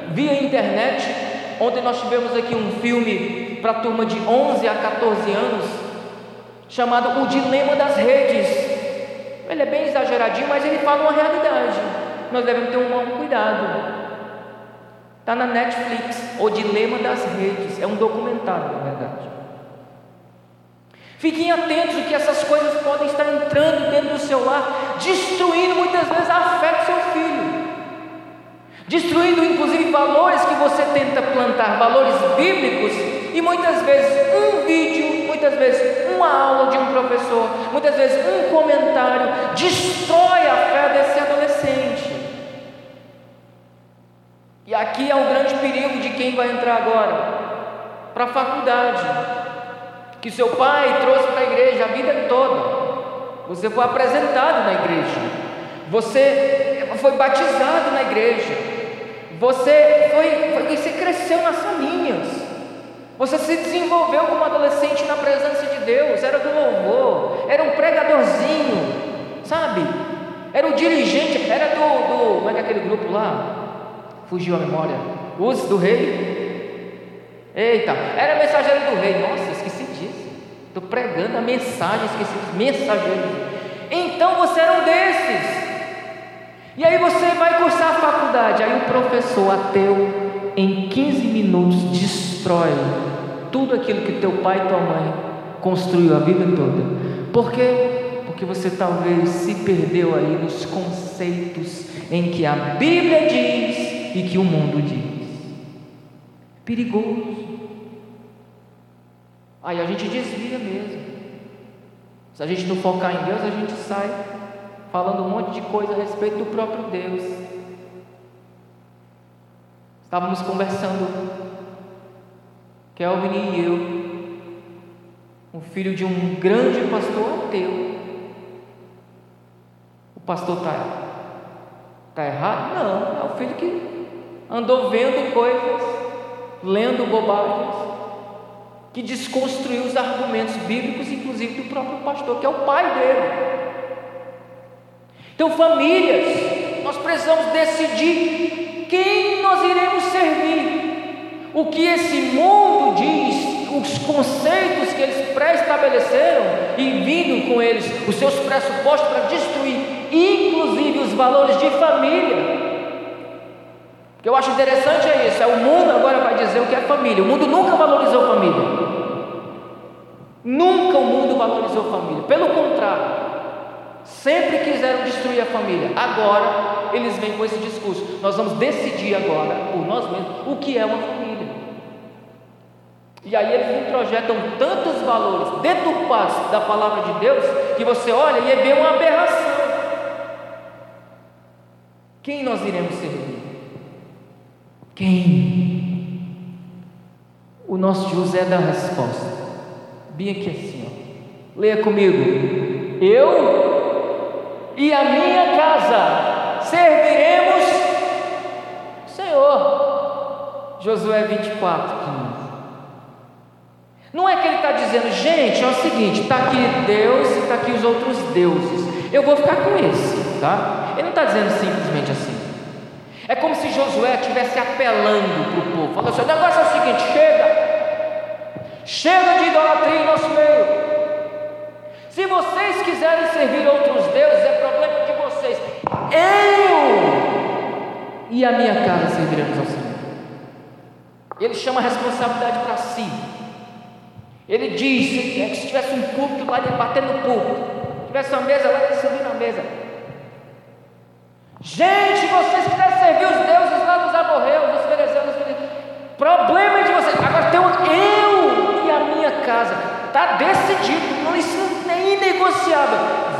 [SPEAKER 1] via internet. Ontem nós tivemos aqui um filme para turma de 11 a 14 anos, chamado O Dilema das Redes. Ele é bem exageradinho, mas ele fala uma realidade. Nós devemos ter um cuidado. Está na Netflix, O Dilema das Redes. É um documentário, na verdade. Fiquem atentos que essas coisas podem estar entrando dentro do seu lar, destruindo muitas vezes a fé do seu filho. Destruindo inclusive valores que você tenta plantar, valores bíblicos, e muitas vezes um vídeo, muitas vezes uma aula de um professor, muitas vezes um comentário destrói a fé desse adolescente. E aqui é o grande perigo de quem vai entrar agora para a faculdade, que seu pai trouxe para a igreja a vida toda. Você foi apresentado na igreja, você foi batizado na igreja, você foi, foi você cresceu nas salinhas, você se desenvolveu como adolescente na presença de Deus, era do louvor, era um pregadorzinho, sabe? Era o dirigente, era do, do como é que é aquele grupo lá? Fugiu a memória. Os do rei. Eita, era mensageiro do rei. Nossa, esqueci disso. Estou pregando a mensagem, esqueci os mensageiros. Então você era um desses. E aí você vai cursar a faculdade. Aí o professor ateu, em 15 minutos, destrói tudo aquilo que teu pai e tua mãe construiu a vida toda. Por quê? Porque você talvez se perdeu aí nos conceitos em que a Bíblia diz e que o mundo diz. Perigoso. Aí a gente desvia mesmo. Se a gente não focar em Deus, a gente sai falando um monte de coisa a respeito do próprio Deus. Estávamos conversando, Kelvin e eu, um filho de um grande pastor ateu. O pastor está tá errado? Não, é o filho que andou vendo coisas, lendo bobagens, que desconstruiu os argumentos bíblicos, inclusive do próprio pastor, que é o pai dele. Então, famílias, nós precisamos decidir quem nós iremos servir. O que esse mundo diz, os conceitos que eles pré-estabeleceram e vindo com eles os seus pressupostos para destruir, inclusive os valores de família. O que eu acho interessante é isso, é o mundo agora vai dizer o que é família. O mundo nunca valorizou família. Nunca o mundo valorizou família. Pelo contrário, sempre quiseram destruir a família. Agora eles vêm com esse discurso. Nós vamos decidir agora, por nós mesmos, o que é uma família. E aí eles introjetam tantos valores deturpados da palavra de Deus que você olha e vê uma aberração. Quem nós iremos servir? Quem? O nosso José dá a resposta. Bem aqui assim, ó. Leia comigo. Eu e a minha casa serviremos Senhor. Josué 24, 15. Não é que ele está dizendo, gente, é o seguinte, está aqui Deus e está aqui os outros deuses. Eu vou ficar com esse, tá? Ele não está dizendo simplesmente assim. É como se Josué estivesse apelando para o povo, falando assim: o negócio é o seguinte, chega, chega de idolatria em nosso meio. Se vocês quiserem servir outros deuses, é problema de vocês. Eu e a minha casa serviremos ao Senhor. Ele chama a responsabilidade para si. Ele diz: é que se tivesse um púlpito lá, ele bater no púlpito. tivesse uma mesa lá, ele subir na mesa. Gente, vocês quiserem servir os deuses lá dos amorreus, dos filisteus, problema de vocês. Agora tem um, eu e a minha casa. Está decidido, não, isso é inegociável.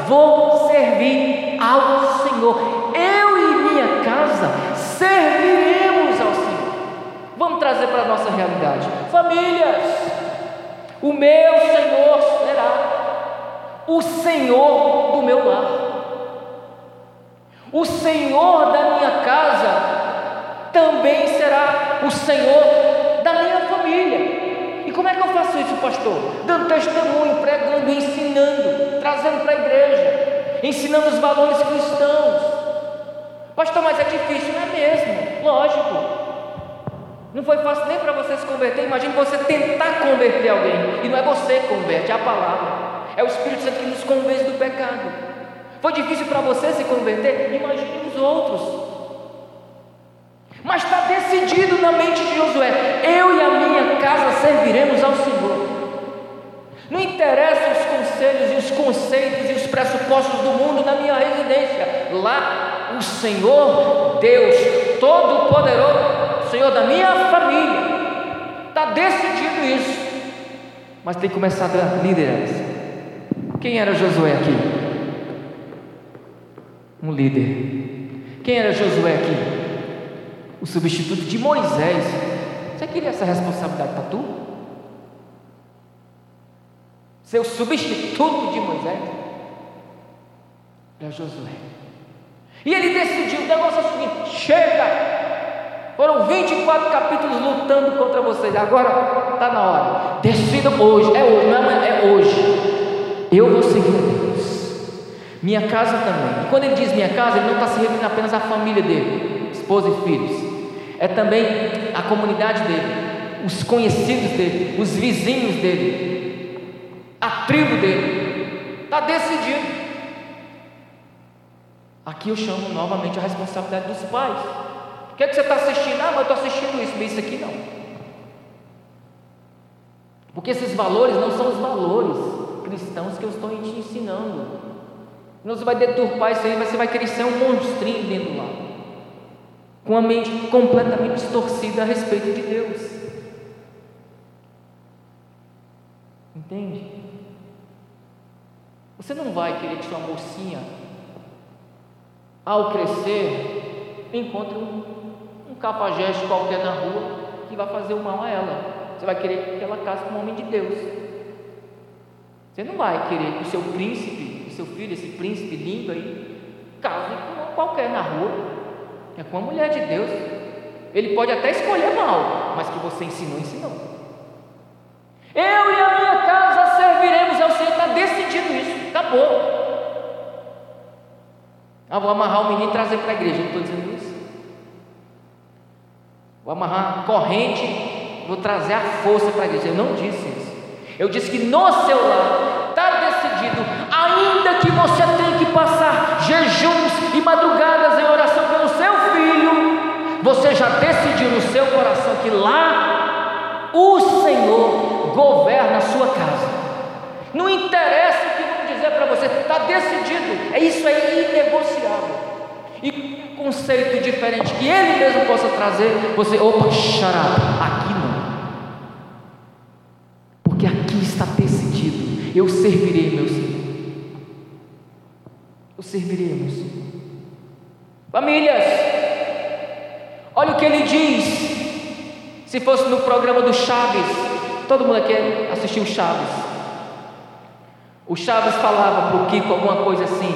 [SPEAKER 1] Vou servir ao Senhor. Eu e minha casa serviremos ao Senhor. Vamos trazer para a nossa realidade. Famílias, o meu Senhor será o Senhor do meu lar. O Senhor da minha casa também será o Senhor da minha família. E como é que eu faço isso, pastor? Dando testemunho, pregando, ensinando, trazendo para a igreja, ensinando os valores cristãos. Pastor, mas é difícil, não é mesmo? Lógico. Não foi fácil nem para você se converter. Imagine você tentar converter alguém. E não é você que converte, é a palavra. É o Espírito Santo que nos convence do pecado. Foi difícil para você se converter? Imagine os outros. Mas está decidido na mente de Josué: eu e a minha casa serviremos ao Senhor. Não interessa os conselhos e os conceitos e os pressupostos do mundo na minha residência. Lá, o Senhor, Deus Todo-Poderoso, Senhor da minha família, está decidido isso. Mas tem que começar da liderança. Quem era Josué aqui? um líder. Quem era Josué aqui? O substituto de Moisés. Você queria essa responsabilidade para tu? Ser o substituto de Moisés? Era Josué. E ele decidiu: o negócio é o seguinte: chega! Foram 24 capítulos lutando contra vocês. Agora está na hora. Decidam hoje. É hoje, não é, é hoje. Eu vou seguir minha casa também. E quando ele diz minha casa, ele não está se referindo apenas à família dele, esposa e filhos. É também a comunidade dele, os conhecidos dele, os vizinhos dele. a tribo dele. Está decidido. Aqui eu chamo novamente a responsabilidade dos pais. O que, é que você está assistindo? Ah, mas eu estou assistindo isso, mas isso aqui não. Porque esses valores não são os valores cristãos que eu estou te ensinando. Não você vai deturpar isso aí, você vai querer ser um monstrinho dentro lá. Com a mente completamente distorcida a respeito de Deus. Entende? Você não vai querer que sua mocinha ao crescer, encontre um, um cafajeste qualquer na rua que vai fazer o mal a ela. Você vai querer que ela case com um homem de Deus. Você não vai querer que o seu príncipe, o seu filho, esse príncipe lindo aí, case com qualquer na rua. É com uma mulher de Deus. Ele pode até escolher mal, mas que você ensinou, ensinou. Eu e a minha casa serviremos ao Senhor, está decidido isso, acabou. Ah, vou amarrar o menino e trazer para a igreja. não estou dizendo isso. Vou amarrar a corrente, vou trazer a força para a igreja. Eu não disse isso. Eu disse que no seu lar está decidido, ainda que você tenha que passar jejuns e madrugadas você já decidiu no seu coração que lá o Senhor governa a sua casa. Não interessa o que dizer para você, está decidido, é isso aí inegociável. E conceito diferente que ele mesmo possa trazer, você, opa, xará, aqui não. Porque aqui está decidido, eu servirei meu Senhor. Eu servirei meu Senhor. Famílias, olha o que ele diz. Se fosse no programa do Chaves, todo mundo aqui assistiu Chaves. O Chaves falava para o Kiko alguma coisa assim.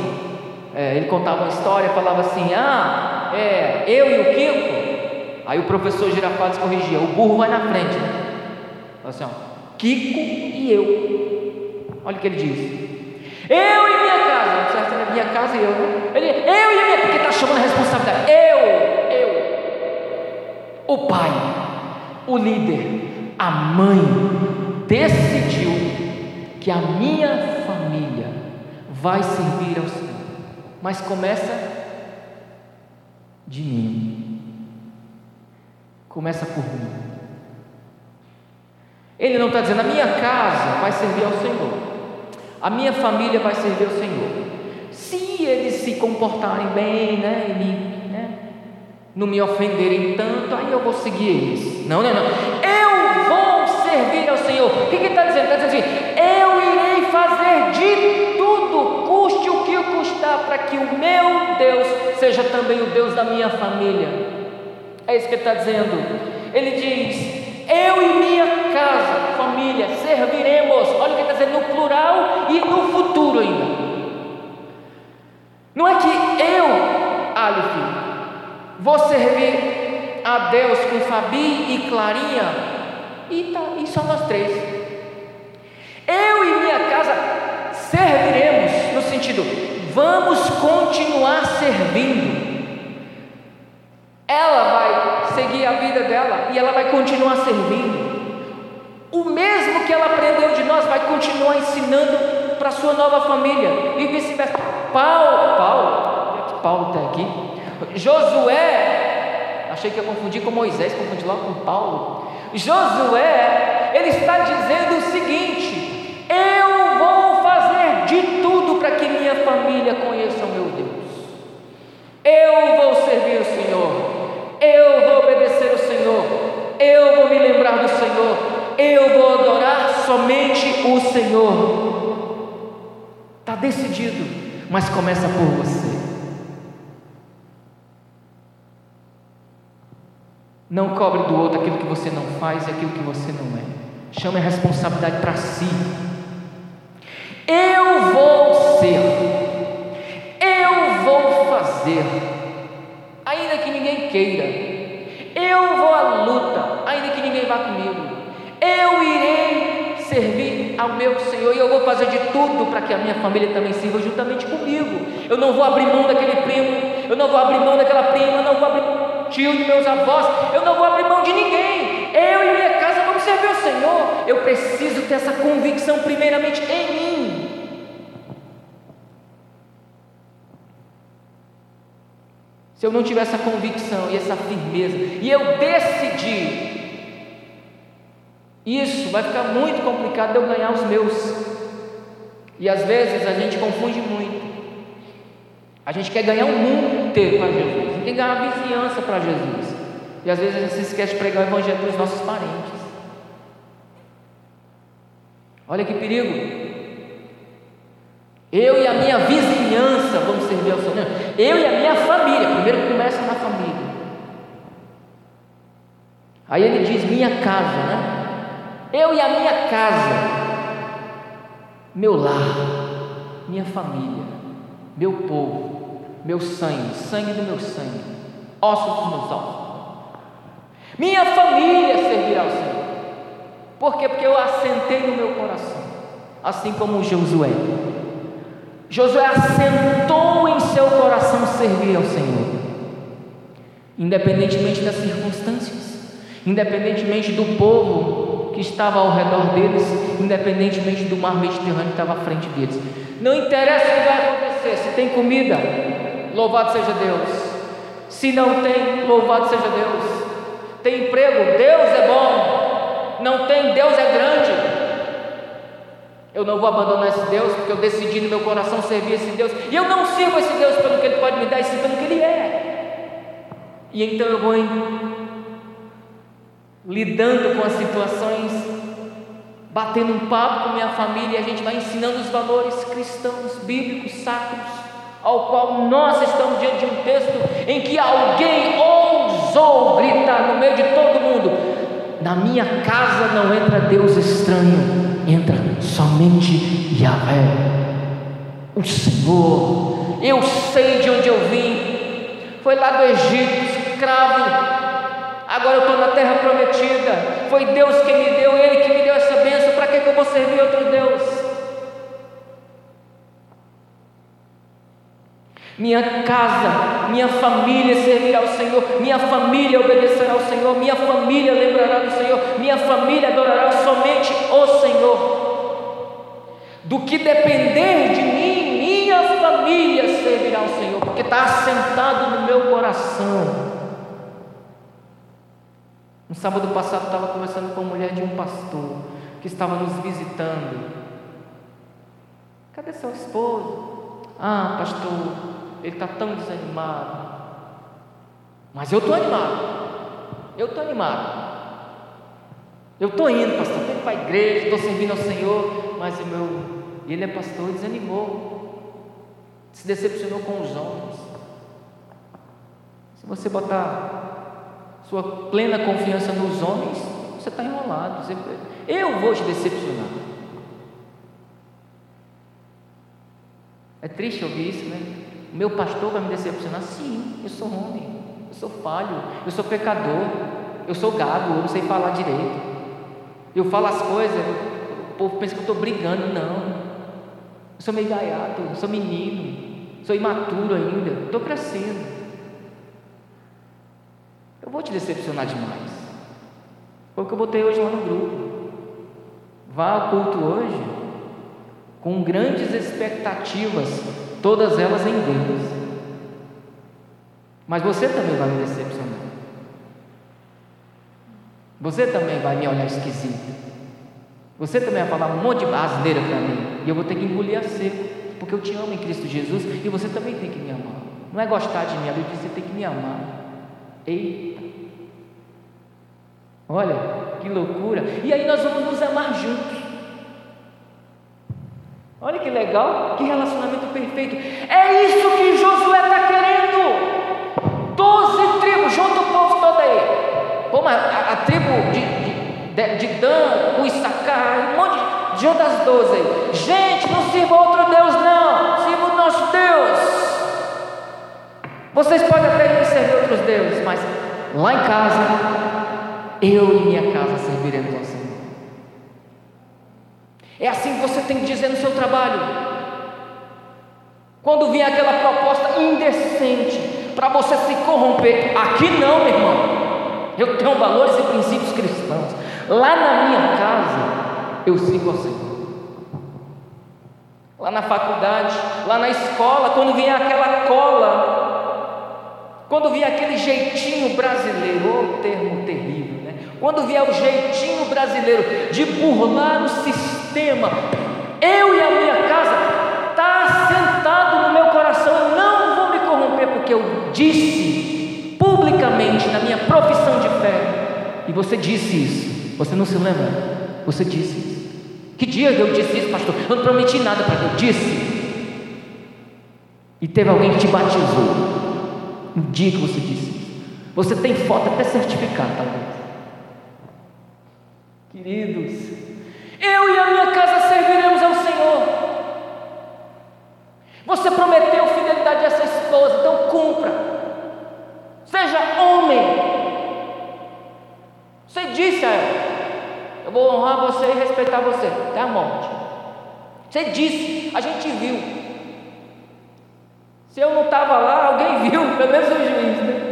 [SPEAKER 1] É, ele contava uma história, falava assim: Ah, é, eu e o Kiko. Aí o professor Girafales corrigia: O burro vai na frente. Né? Assim, ó, Kiko e eu. Olha o que ele diz: Eu e minha casa. Ser minha casa e eu? Ele, eu e minha. Porque está chamando a responsabilidade. Eu. O pai, o líder, a mãe decidiu que a minha família vai servir ao Senhor, mas começa de mim, começa por mim. Ele não está dizendo, a minha casa vai servir ao Senhor, a minha família vai servir ao Senhor. Se eles se comportarem bem, né, e me, não me ofenderem tanto, aí eu vou seguir eles. Não, não, não. Eu vou servir ao Senhor. O que está dizendo? Está dizendo assim: eu irei fazer de tudo, custe o que custar, para que o meu Deus seja também o Deus da minha família. É isso que ele está dizendo. Ele diz: Eu e minha casa, família, serviremos. Olha o que está dizendo no plural e no futuro ainda. Não é que eu, Aleph, vou servir a Deus com Fabi e Clarinha e, tá, e só nós três. Eu e minha casa serviremos, no sentido, vamos continuar servindo. Ela vai seguir a vida dela e ela vai continuar servindo. O mesmo que ela aprendeu de nós vai continuar ensinando para sua nova família e vice-versa. Paulo, Paulo, Paulo está aqui. Josué, achei que ia confundir com Moisés, confundi logo com Paulo. Josué, ele está dizendo o seguinte: eu vou fazer de tudo para que minha família conheça o meu Deus. Eu vou servir o Senhor. Eu vou obedecer o Senhor. Eu vou me lembrar do Senhor. Eu vou adorar somente o Senhor. Está decidido, mas começa por você. Não cobre do outro aquilo que você não faz e aquilo que você não é. Chame a responsabilidade para si. Eu vou ser, eu vou fazer, ainda que ninguém queira. Eu vou à luta, ainda que ninguém vá comigo. Eu irei servir ao meu Senhor e eu vou fazer de tudo para que a minha família também sirva juntamente comigo. Eu não vou abrir mão daquele primo, eu não vou abrir mão daquela prima, eu não vou abrir mão do tio, dos meus avós, eu não vou abrir mão de ninguém. Eu e minha casa vamos servir ao Senhor. Eu preciso ter essa convicção primeiramente em mim. Se eu não tiver essa convicção e essa firmeza, e eu decidir, isso vai ficar muito complicado de eu ganhar os meus. E às vezes a gente confunde muito. A gente quer ganhar o mundo inteiro para Jesus, a gente quer ganhar a vizinhança para Jesus. E às vezes a gente se esquece de pregar o evangelho para os nossos parentes. Olha que perigo. Eu e a minha vizinhança vamos servir ao Senhor. Eu e a minha família. Primeiro começa na família. Aí ele diz minha casa, né? Eu e a minha casa. Meu lar, minha família, meu povo, meu sangue, sangue do meu sangue, ossos dos meus ossos. Minha família servirá ao Senhor. Por quê? Porque eu assentei no meu coração, assim como Josué. Josué assentou em seu coração servir ao Senhor, independentemente das circunstâncias, independentemente do povo que estava ao redor deles, independentemente do mar Mediterrâneo que estava à frente deles. Não interessa o que vai acontecer, se tem comida, louvado seja Deus. Se não tem, louvado seja Deus. Tem emprego, Deus é bom. Não tem, Deus é grande. Eu não vou abandonar esse Deus, porque eu decidi no meu coração servir esse Deus. E eu não sirvo esse Deus pelo que Ele pode me dar, e sim pelo que Ele é. E então eu vou lidando com as situações, batendo um papo com minha família, e a gente vai ensinando os valores cristãos, bíblicos, sacros, ao qual nós estamos diante de um texto em que alguém ousou gritar no meio de todo mundo: na minha casa não entra Deus estranho, entra somente Yahvé, o Senhor. Eu sei de onde eu vim, foi lá do Egito, escravo. Agora eu estou na terra prometida. Foi Deus que me deu, Ele que me deu essa bênção. Para que, que eu vou servir outro Deus? Minha casa, minha família servirá ao Senhor, minha família obedecerá ao Senhor, minha família lembrará do Senhor, minha família adorará somente o Senhor. Do que depender de mim, minha família servirá ao Senhor, porque está assentado no meu coração. No sábado passado estava conversando com a mulher de um pastor que estava nos visitando. Cadê seu esposo? Ah, pastor, ele está tão desanimado. Mas eu estou animado. Eu estou animado. Eu estou indo, pastor, estou indo para a igreja, estou servindo ao Senhor, mas o meu, ele é pastor, desanimou, se decepcionou com os homens. Se você botar sua plena confiança nos homens, você está enrolado. Você, eu vou te decepcionar. É triste ouvir isso, né? O meu pastor vai me decepcionar? Sim, eu sou homem, eu sou falho, eu sou pecador, eu sou gago, eu não sei falar direito. Eu falo as coisas, o povo pensa que eu estou brigando, não. Eu sou meio gaiato, eu sou menino, sou imaturo ainda, estou crescendo. Eu vou te decepcionar demais. Foi o que eu botei hoje lá no grupo. Vá ao culto hoje com grandes expectativas todas elas em Deus. Mas você também vai me decepcionar. Você também vai me olhar esquisito. Você também vai falar um monte de asneira para mim. E eu vou ter que engolir a seco. Porque eu te amo em Cristo Jesus e você também tem que me amar. Não é gostar de mim, a Bíblia diz que você tem que me amar. Eita! Olha, que loucura! E aí nós vamos nos amar juntos. Olha que legal, que relacionamento perfeito. É isso que Josué está querendo. Doze tribos, junta o povo todo aí. Pô, mas a, a tribo de, de, de Dan, o Issacar, um monte de. Junta as doze. Gente, não sirva outro Deus, não. Sirva o nosso Deus. Vocês podem até servir outros deuses, mas lá em casa, eu e minha casa serviremos ao Senhor. É assim que você tem que dizer no seu trabalho. Quando vier aquela proposta indecente para você se corromper, aqui não, meu irmão. Eu tenho valores e princípios cristãos. Lá na minha casa, eu sigo ao Senhor. Lá na faculdade, lá na escola, quando vinha aquela cola, quando vinha aquele jeitinho brasileiro, oh, termo terrível, né? Quando vier o jeitinho brasileiro de burlar o sistema, eu e a minha casa está sentado no meu coração, eu não vou me corromper porque eu disse publicamente na minha profissão de fé, e você disse isso, você não se lembra? Você disse isso. Que dia eu disse isso, pastor? Eu não prometi nada para Deus. Disse. E teve alguém que te batizou. No dia que você disse isso. Você tem foto até certificado, talvez. Queridos, eu e a minha casa serviremos ao Senhor. Você prometeu fidelidade a essa esposa, então cumpra. Seja homem. Você disse a ela: eu vou honrar você e respeitar você até a morte. Você disse, a gente viu. Se eu não estava lá, alguém *laughs* viu, pelo menos o juiz, né?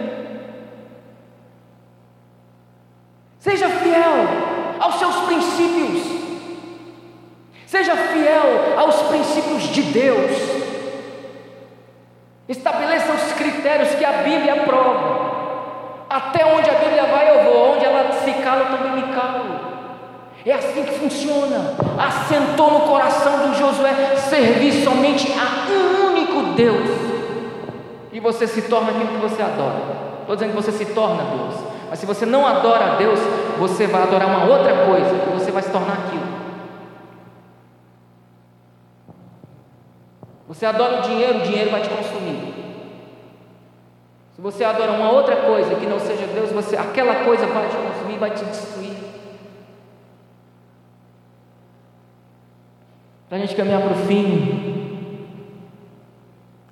[SPEAKER 1] Seja fiel aos seus princípios. Seja fiel aos princípios de Deus. Estabeleça os critérios que a Bíblia aprova. Até onde a Bíblia vai, eu vou. Onde ela se cala, eu também me calo. É assim que funciona. Assentou no coração do Josué servir somente a um único Deus. E você se torna aquilo que você adora. Estou dizendo que você se torna Deus. Mas se você não adora a Deus, você vai adorar uma outra coisa e você vai se tornar aquilo. Você adora o dinheiro, o dinheiro vai te consumir. Se você adora uma outra coisa que não seja Deus, você, aquela coisa vai te consumir, vai te destruir. Para a gente caminhar para o fim,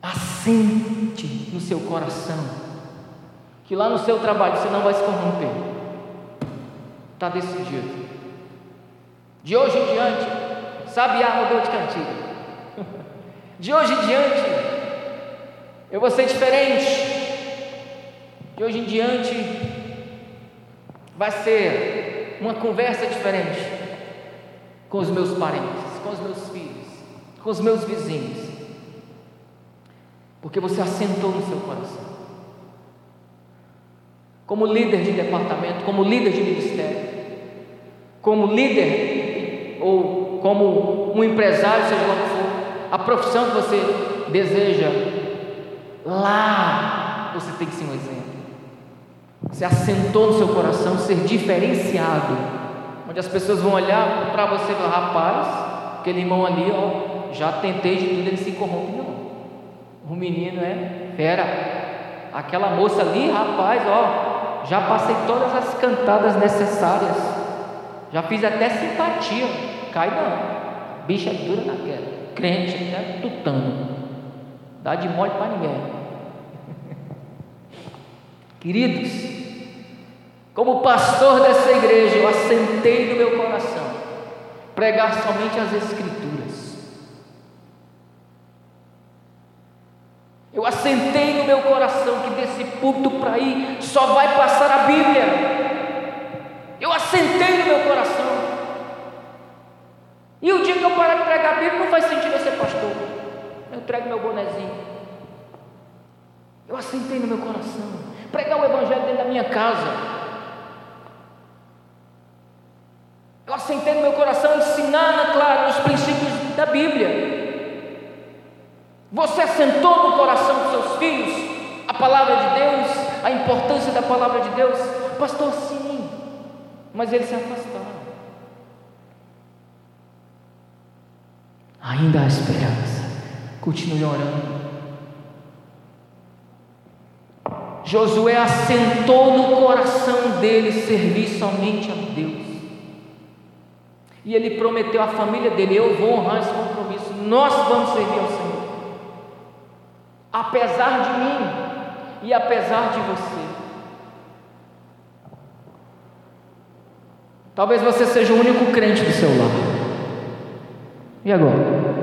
[SPEAKER 1] assente no seu coração, que lá no seu trabalho você não vai se corromper. Está decidido. De hoje em diante, sabiá mudou de cantiga. De hoje em diante, eu vou ser diferente. De hoje em diante, vai ser uma conversa diferente com os meus parentes com os meus filhos, com os meus vizinhos, porque você assentou no seu coração. Como líder de departamento, como líder de ministério, como líder ou como um empresário, seja lá a profissão que você deseja, lá você tem que ser um exemplo. Você assentou no seu coração ser diferenciado, onde as pessoas vão olhar para você e falar: rapaz, aquele irmão ali, ó, já tentei de tudo, ele se corrompe, não. O menino é fera. Aquela moça ali, rapaz, ó, já passei todas as cantadas necessárias. Já fiz até simpatia. Cai não. Bicha é dura naquela. Crente, né? Tutano. Dá de mole para ninguém. *laughs* Queridos, como pastor dessa igreja, eu assentei no meu coração pregar somente as Escrituras. Eu assentei no meu coração que desse púlpito para ir só vai passar a Bíblia. Eu assentei no meu coração. E o dia que eu parar de pregar a Bíblia, não faz sentido eu ser pastor. Eu entrego meu bonezinho. Eu assentei no meu coração. Pregar o Evangelho dentro da minha casa. Eu assentei no meu coração ensinar, claro, os princípios da Bíblia. Você assentou no coração dos seus filhos a palavra de Deus, a importância da palavra de Deus? Pastor, sim, mas eles se afastaram. Ainda há esperança. Continue orando. Josué assentou no coração dele servir somente a Deus. E ele prometeu à família dele: Eu vou honrar esse compromisso, nós vamos servir ao Senhor. Apesar de mim e apesar de você. Talvez você seja o único crente do seu lar. E agora?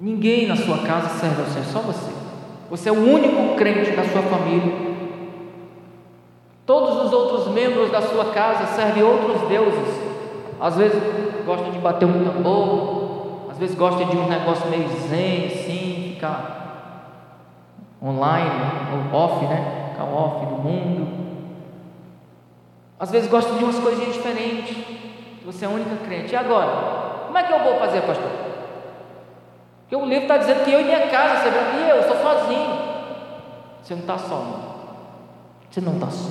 [SPEAKER 1] Ninguém na sua casa serve ao Senhor, só você. Você é o único crente da sua família. Todos os outros membros da sua casa servem outros deuses. Às vezes gostam de bater um tambor, às vezes gostam de um negócio meio zen, assim, ficar online, ou off, né? Ficar off do mundo. Às vezes gostam de umas coisinhas diferentes. Você é a única crente. E agora? Como é que eu vou fazer, pastor? Porque o livro está dizendo que eu e minha casa, você vê, e eu, sou sozinho. Você não está só, não. Você não está só.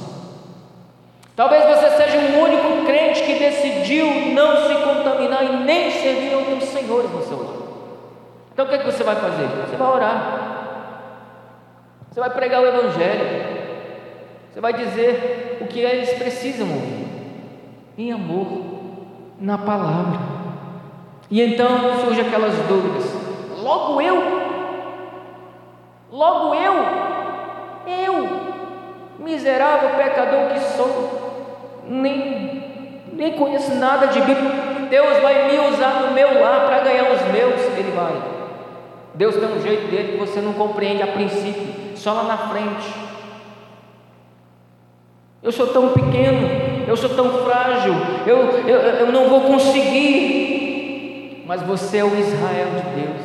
[SPEAKER 1] Talvez você seja o único crente que decidiu não se contaminar e nem servir outros senhores no seu lar. Então o que, é que você vai fazer? Você vai orar. Você vai pregar o Evangelho. Você vai dizer o que eles precisam ouvir. Em amor, na palavra. E então surgem aquelas dúvidas. Logo eu? Logo eu? Eu, miserável pecador que sou nem, nem conheço nada de Bíblia. Deus vai me usar no meu lar para ganhar os meus. Ele vai. Deus tem um jeito dele que você não compreende a princípio, só lá na frente. Eu sou tão pequeno, eu sou tão frágil, eu, eu, eu não vou conseguir. Mas você é o Israel de Deus,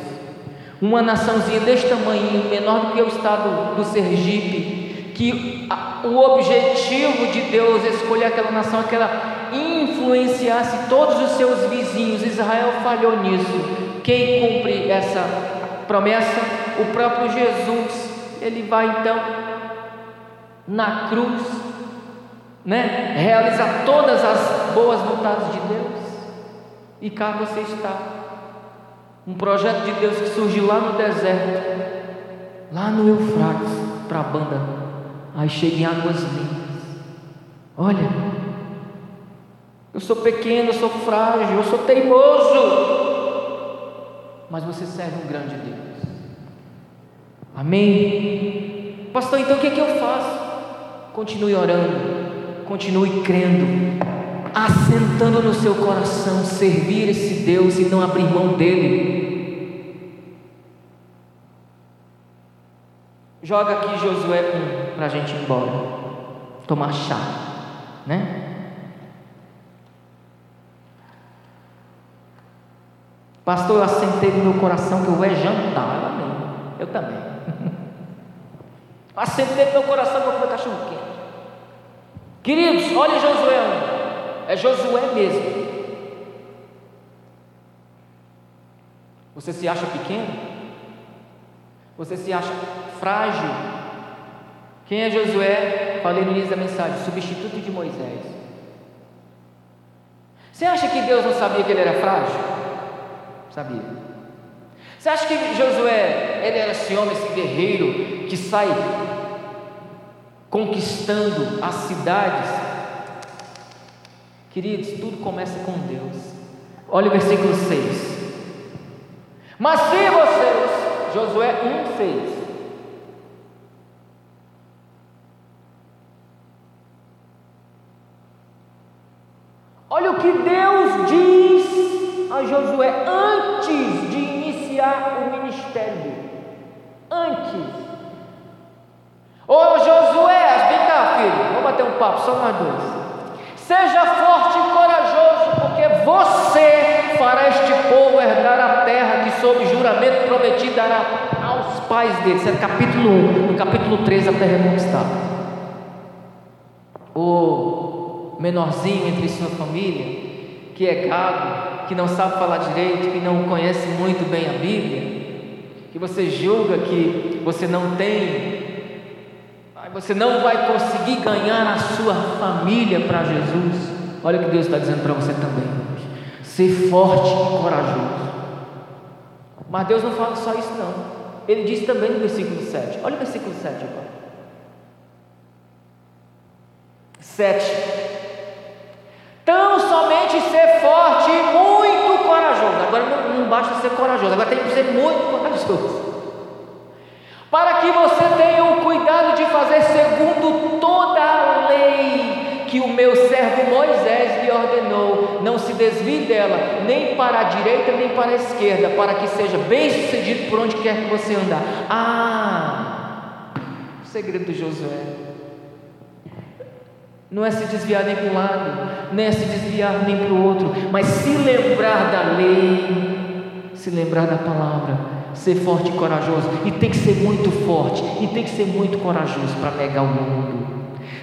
[SPEAKER 1] uma naçãozinha deste tamanho, menor do que o estado do Sergipe, que o objetivo de Deus escolher aquela nação é que ela influenciasse todos os seus vizinhos. Israel falhou nisso. Quem cumpre essa promessa? O próprio Jesus. Ele vai então na cruz, né? Realizar todas as boas vontades de Deus. E cá você está. Um projeto de Deus que surgiu lá no deserto, lá no Eufrates, para a banda Aí chega em águas lindas. Olha, eu sou pequeno, eu sou frágil, eu sou teimoso. Mas você serve um grande Deus. Amém? Pastor, então o que, é que eu faço? Continue orando, continue crendo, assentando no seu coração servir esse Deus e não abrir mão dele. Joga aqui Josué 1 para a gente ir embora. Tomar chá, né? Pastor, eu assentei no meu coração que eu é jantar. Amém. Eu também. *laughs* assentei no meu coração que eu comer cachorro quente. Queridos, olha Josué 1. É Josué mesmo. Você se acha pequeno? Você se acha frágil? Quem é Josué? Falei no início da mensagem, substituto de Moisés. Você acha que Deus não sabia que ele era frágil? Sabia. Você acha que Josué, ele era esse homem, esse guerreiro que sai conquistando as cidades? Queridos, tudo começa com Deus. Olha o versículo 6. Mas se vocês Josué 1,6. Olha o que Deus diz a Josué antes de iniciar o ministério. Antes. Ô Josué, vem cá, filho. Vamos bater um papo, só nós dois. Seja forte e corajoso, porque você fará este povo herdar a terra que, sob juramento prometido, dará aos pais deles. Isso é capítulo 1. No capítulo 3, a terra é conquistada. O menorzinho entre sua família, que é gado, que não sabe falar direito, que não conhece muito bem a Bíblia, que você julga que você não tem você não vai conseguir ganhar a sua família para Jesus. Olha o que Deus está dizendo para você também. Ser forte e corajoso. Mas Deus não fala só isso, não. Ele diz também no versículo 7. Olha o versículo 7 agora. 7. Tão somente ser forte e muito corajoso. Agora não, não basta ser corajoso, agora tem que ser muito corajoso para que você tenha o cuidado de fazer segundo toda a lei que o meu servo Moisés lhe ordenou. Não se desvie dela, nem para a direita nem para a esquerda, para que seja bem sucedido por onde quer que você andar. Ah, o segredo de Josué. Não é se desviar nem para um lado, nem é se desviar nem para o outro, mas se lembrar da lei, se lembrar da palavra, ser forte e corajoso. E tem que ser muito forte, e tem que ser muito corajoso para pegar o mundo.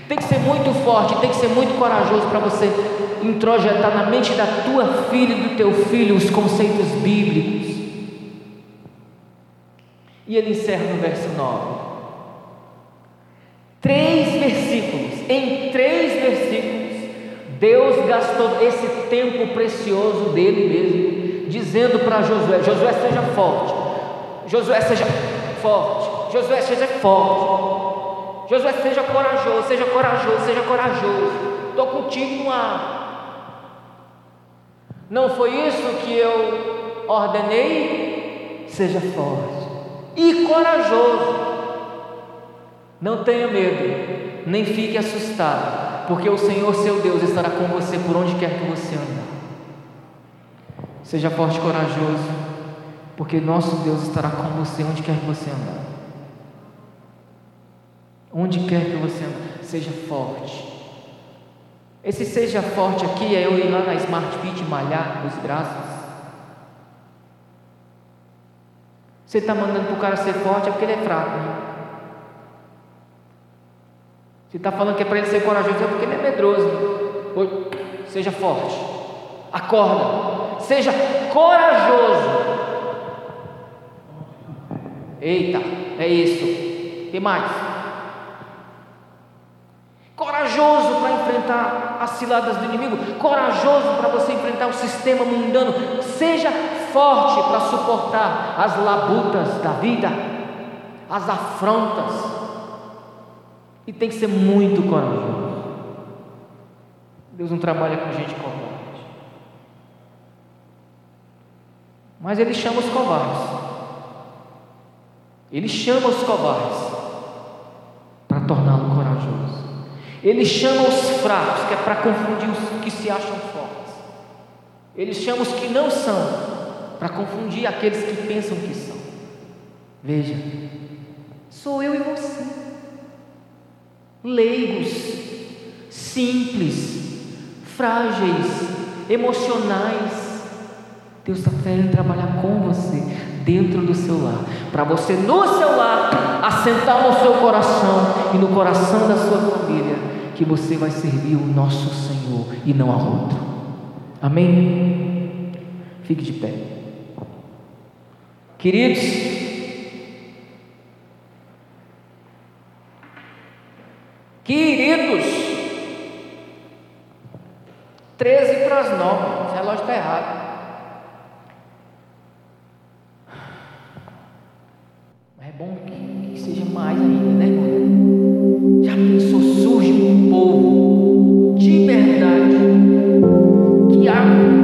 [SPEAKER 1] Tem que ser muito forte, tem que ser muito corajoso para você introjetar na mente da tua filha e do teu filho os conceitos bíblicos. E ele encerra no verso 9. Três versículos, em três versículos, Deus gastou esse tempo precioso dele mesmo, dizendo para Josué: Josué, seja forte, Josué, seja forte, Josué, seja forte, Josué, seja corajoso, seja corajoso, seja corajoso, estou contigo ar. Não foi isso que eu ordenei? Seja forte e corajoso. Não tenha medo, nem fique assustado, porque o Senhor seu Deus estará com você por onde quer que você andar. Seja forte e corajoso, porque nosso Deus estará com você onde quer que você andar. Onde quer que você andar, seja forte. Esse seja forte aqui é eu ir lá na Smart Fit malhar os braços. Você está mandando para o cara ser forte é porque ele é fraco. Né? Se está falando que é para ele ser corajoso, é porque ele é medroso. Seja forte, acorda, seja corajoso. Eita, é isso. que mais? Corajoso para enfrentar as ciladas do inimigo, corajoso para você enfrentar o sistema mundano. Seja forte para suportar as labutas da vida, as afrontas e tem que ser muito corajoso. Deus não trabalha com gente covarde. Mas Ele chama os covardes. Ele chama os covardes para torná-lo corajoso. Ele chama os fracos, que é para confundir os que se acham fortes. Ele chama os que não são, para confundir aqueles que pensam que são. Veja, sou eu e você leigos, simples, frágeis, emocionais. Deus está querendo trabalhar com você dentro do seu lar, para você no seu lar assentar no seu coração e no coração da sua família que você vai servir o nosso Senhor e não a outro. Amém? Fique de pé. Queridos, Queridos, 13 para as 9, o relógio está errado. É bom que, que seja mais ainda, né, irmão? Já pensou, surge um povo de verdade que abre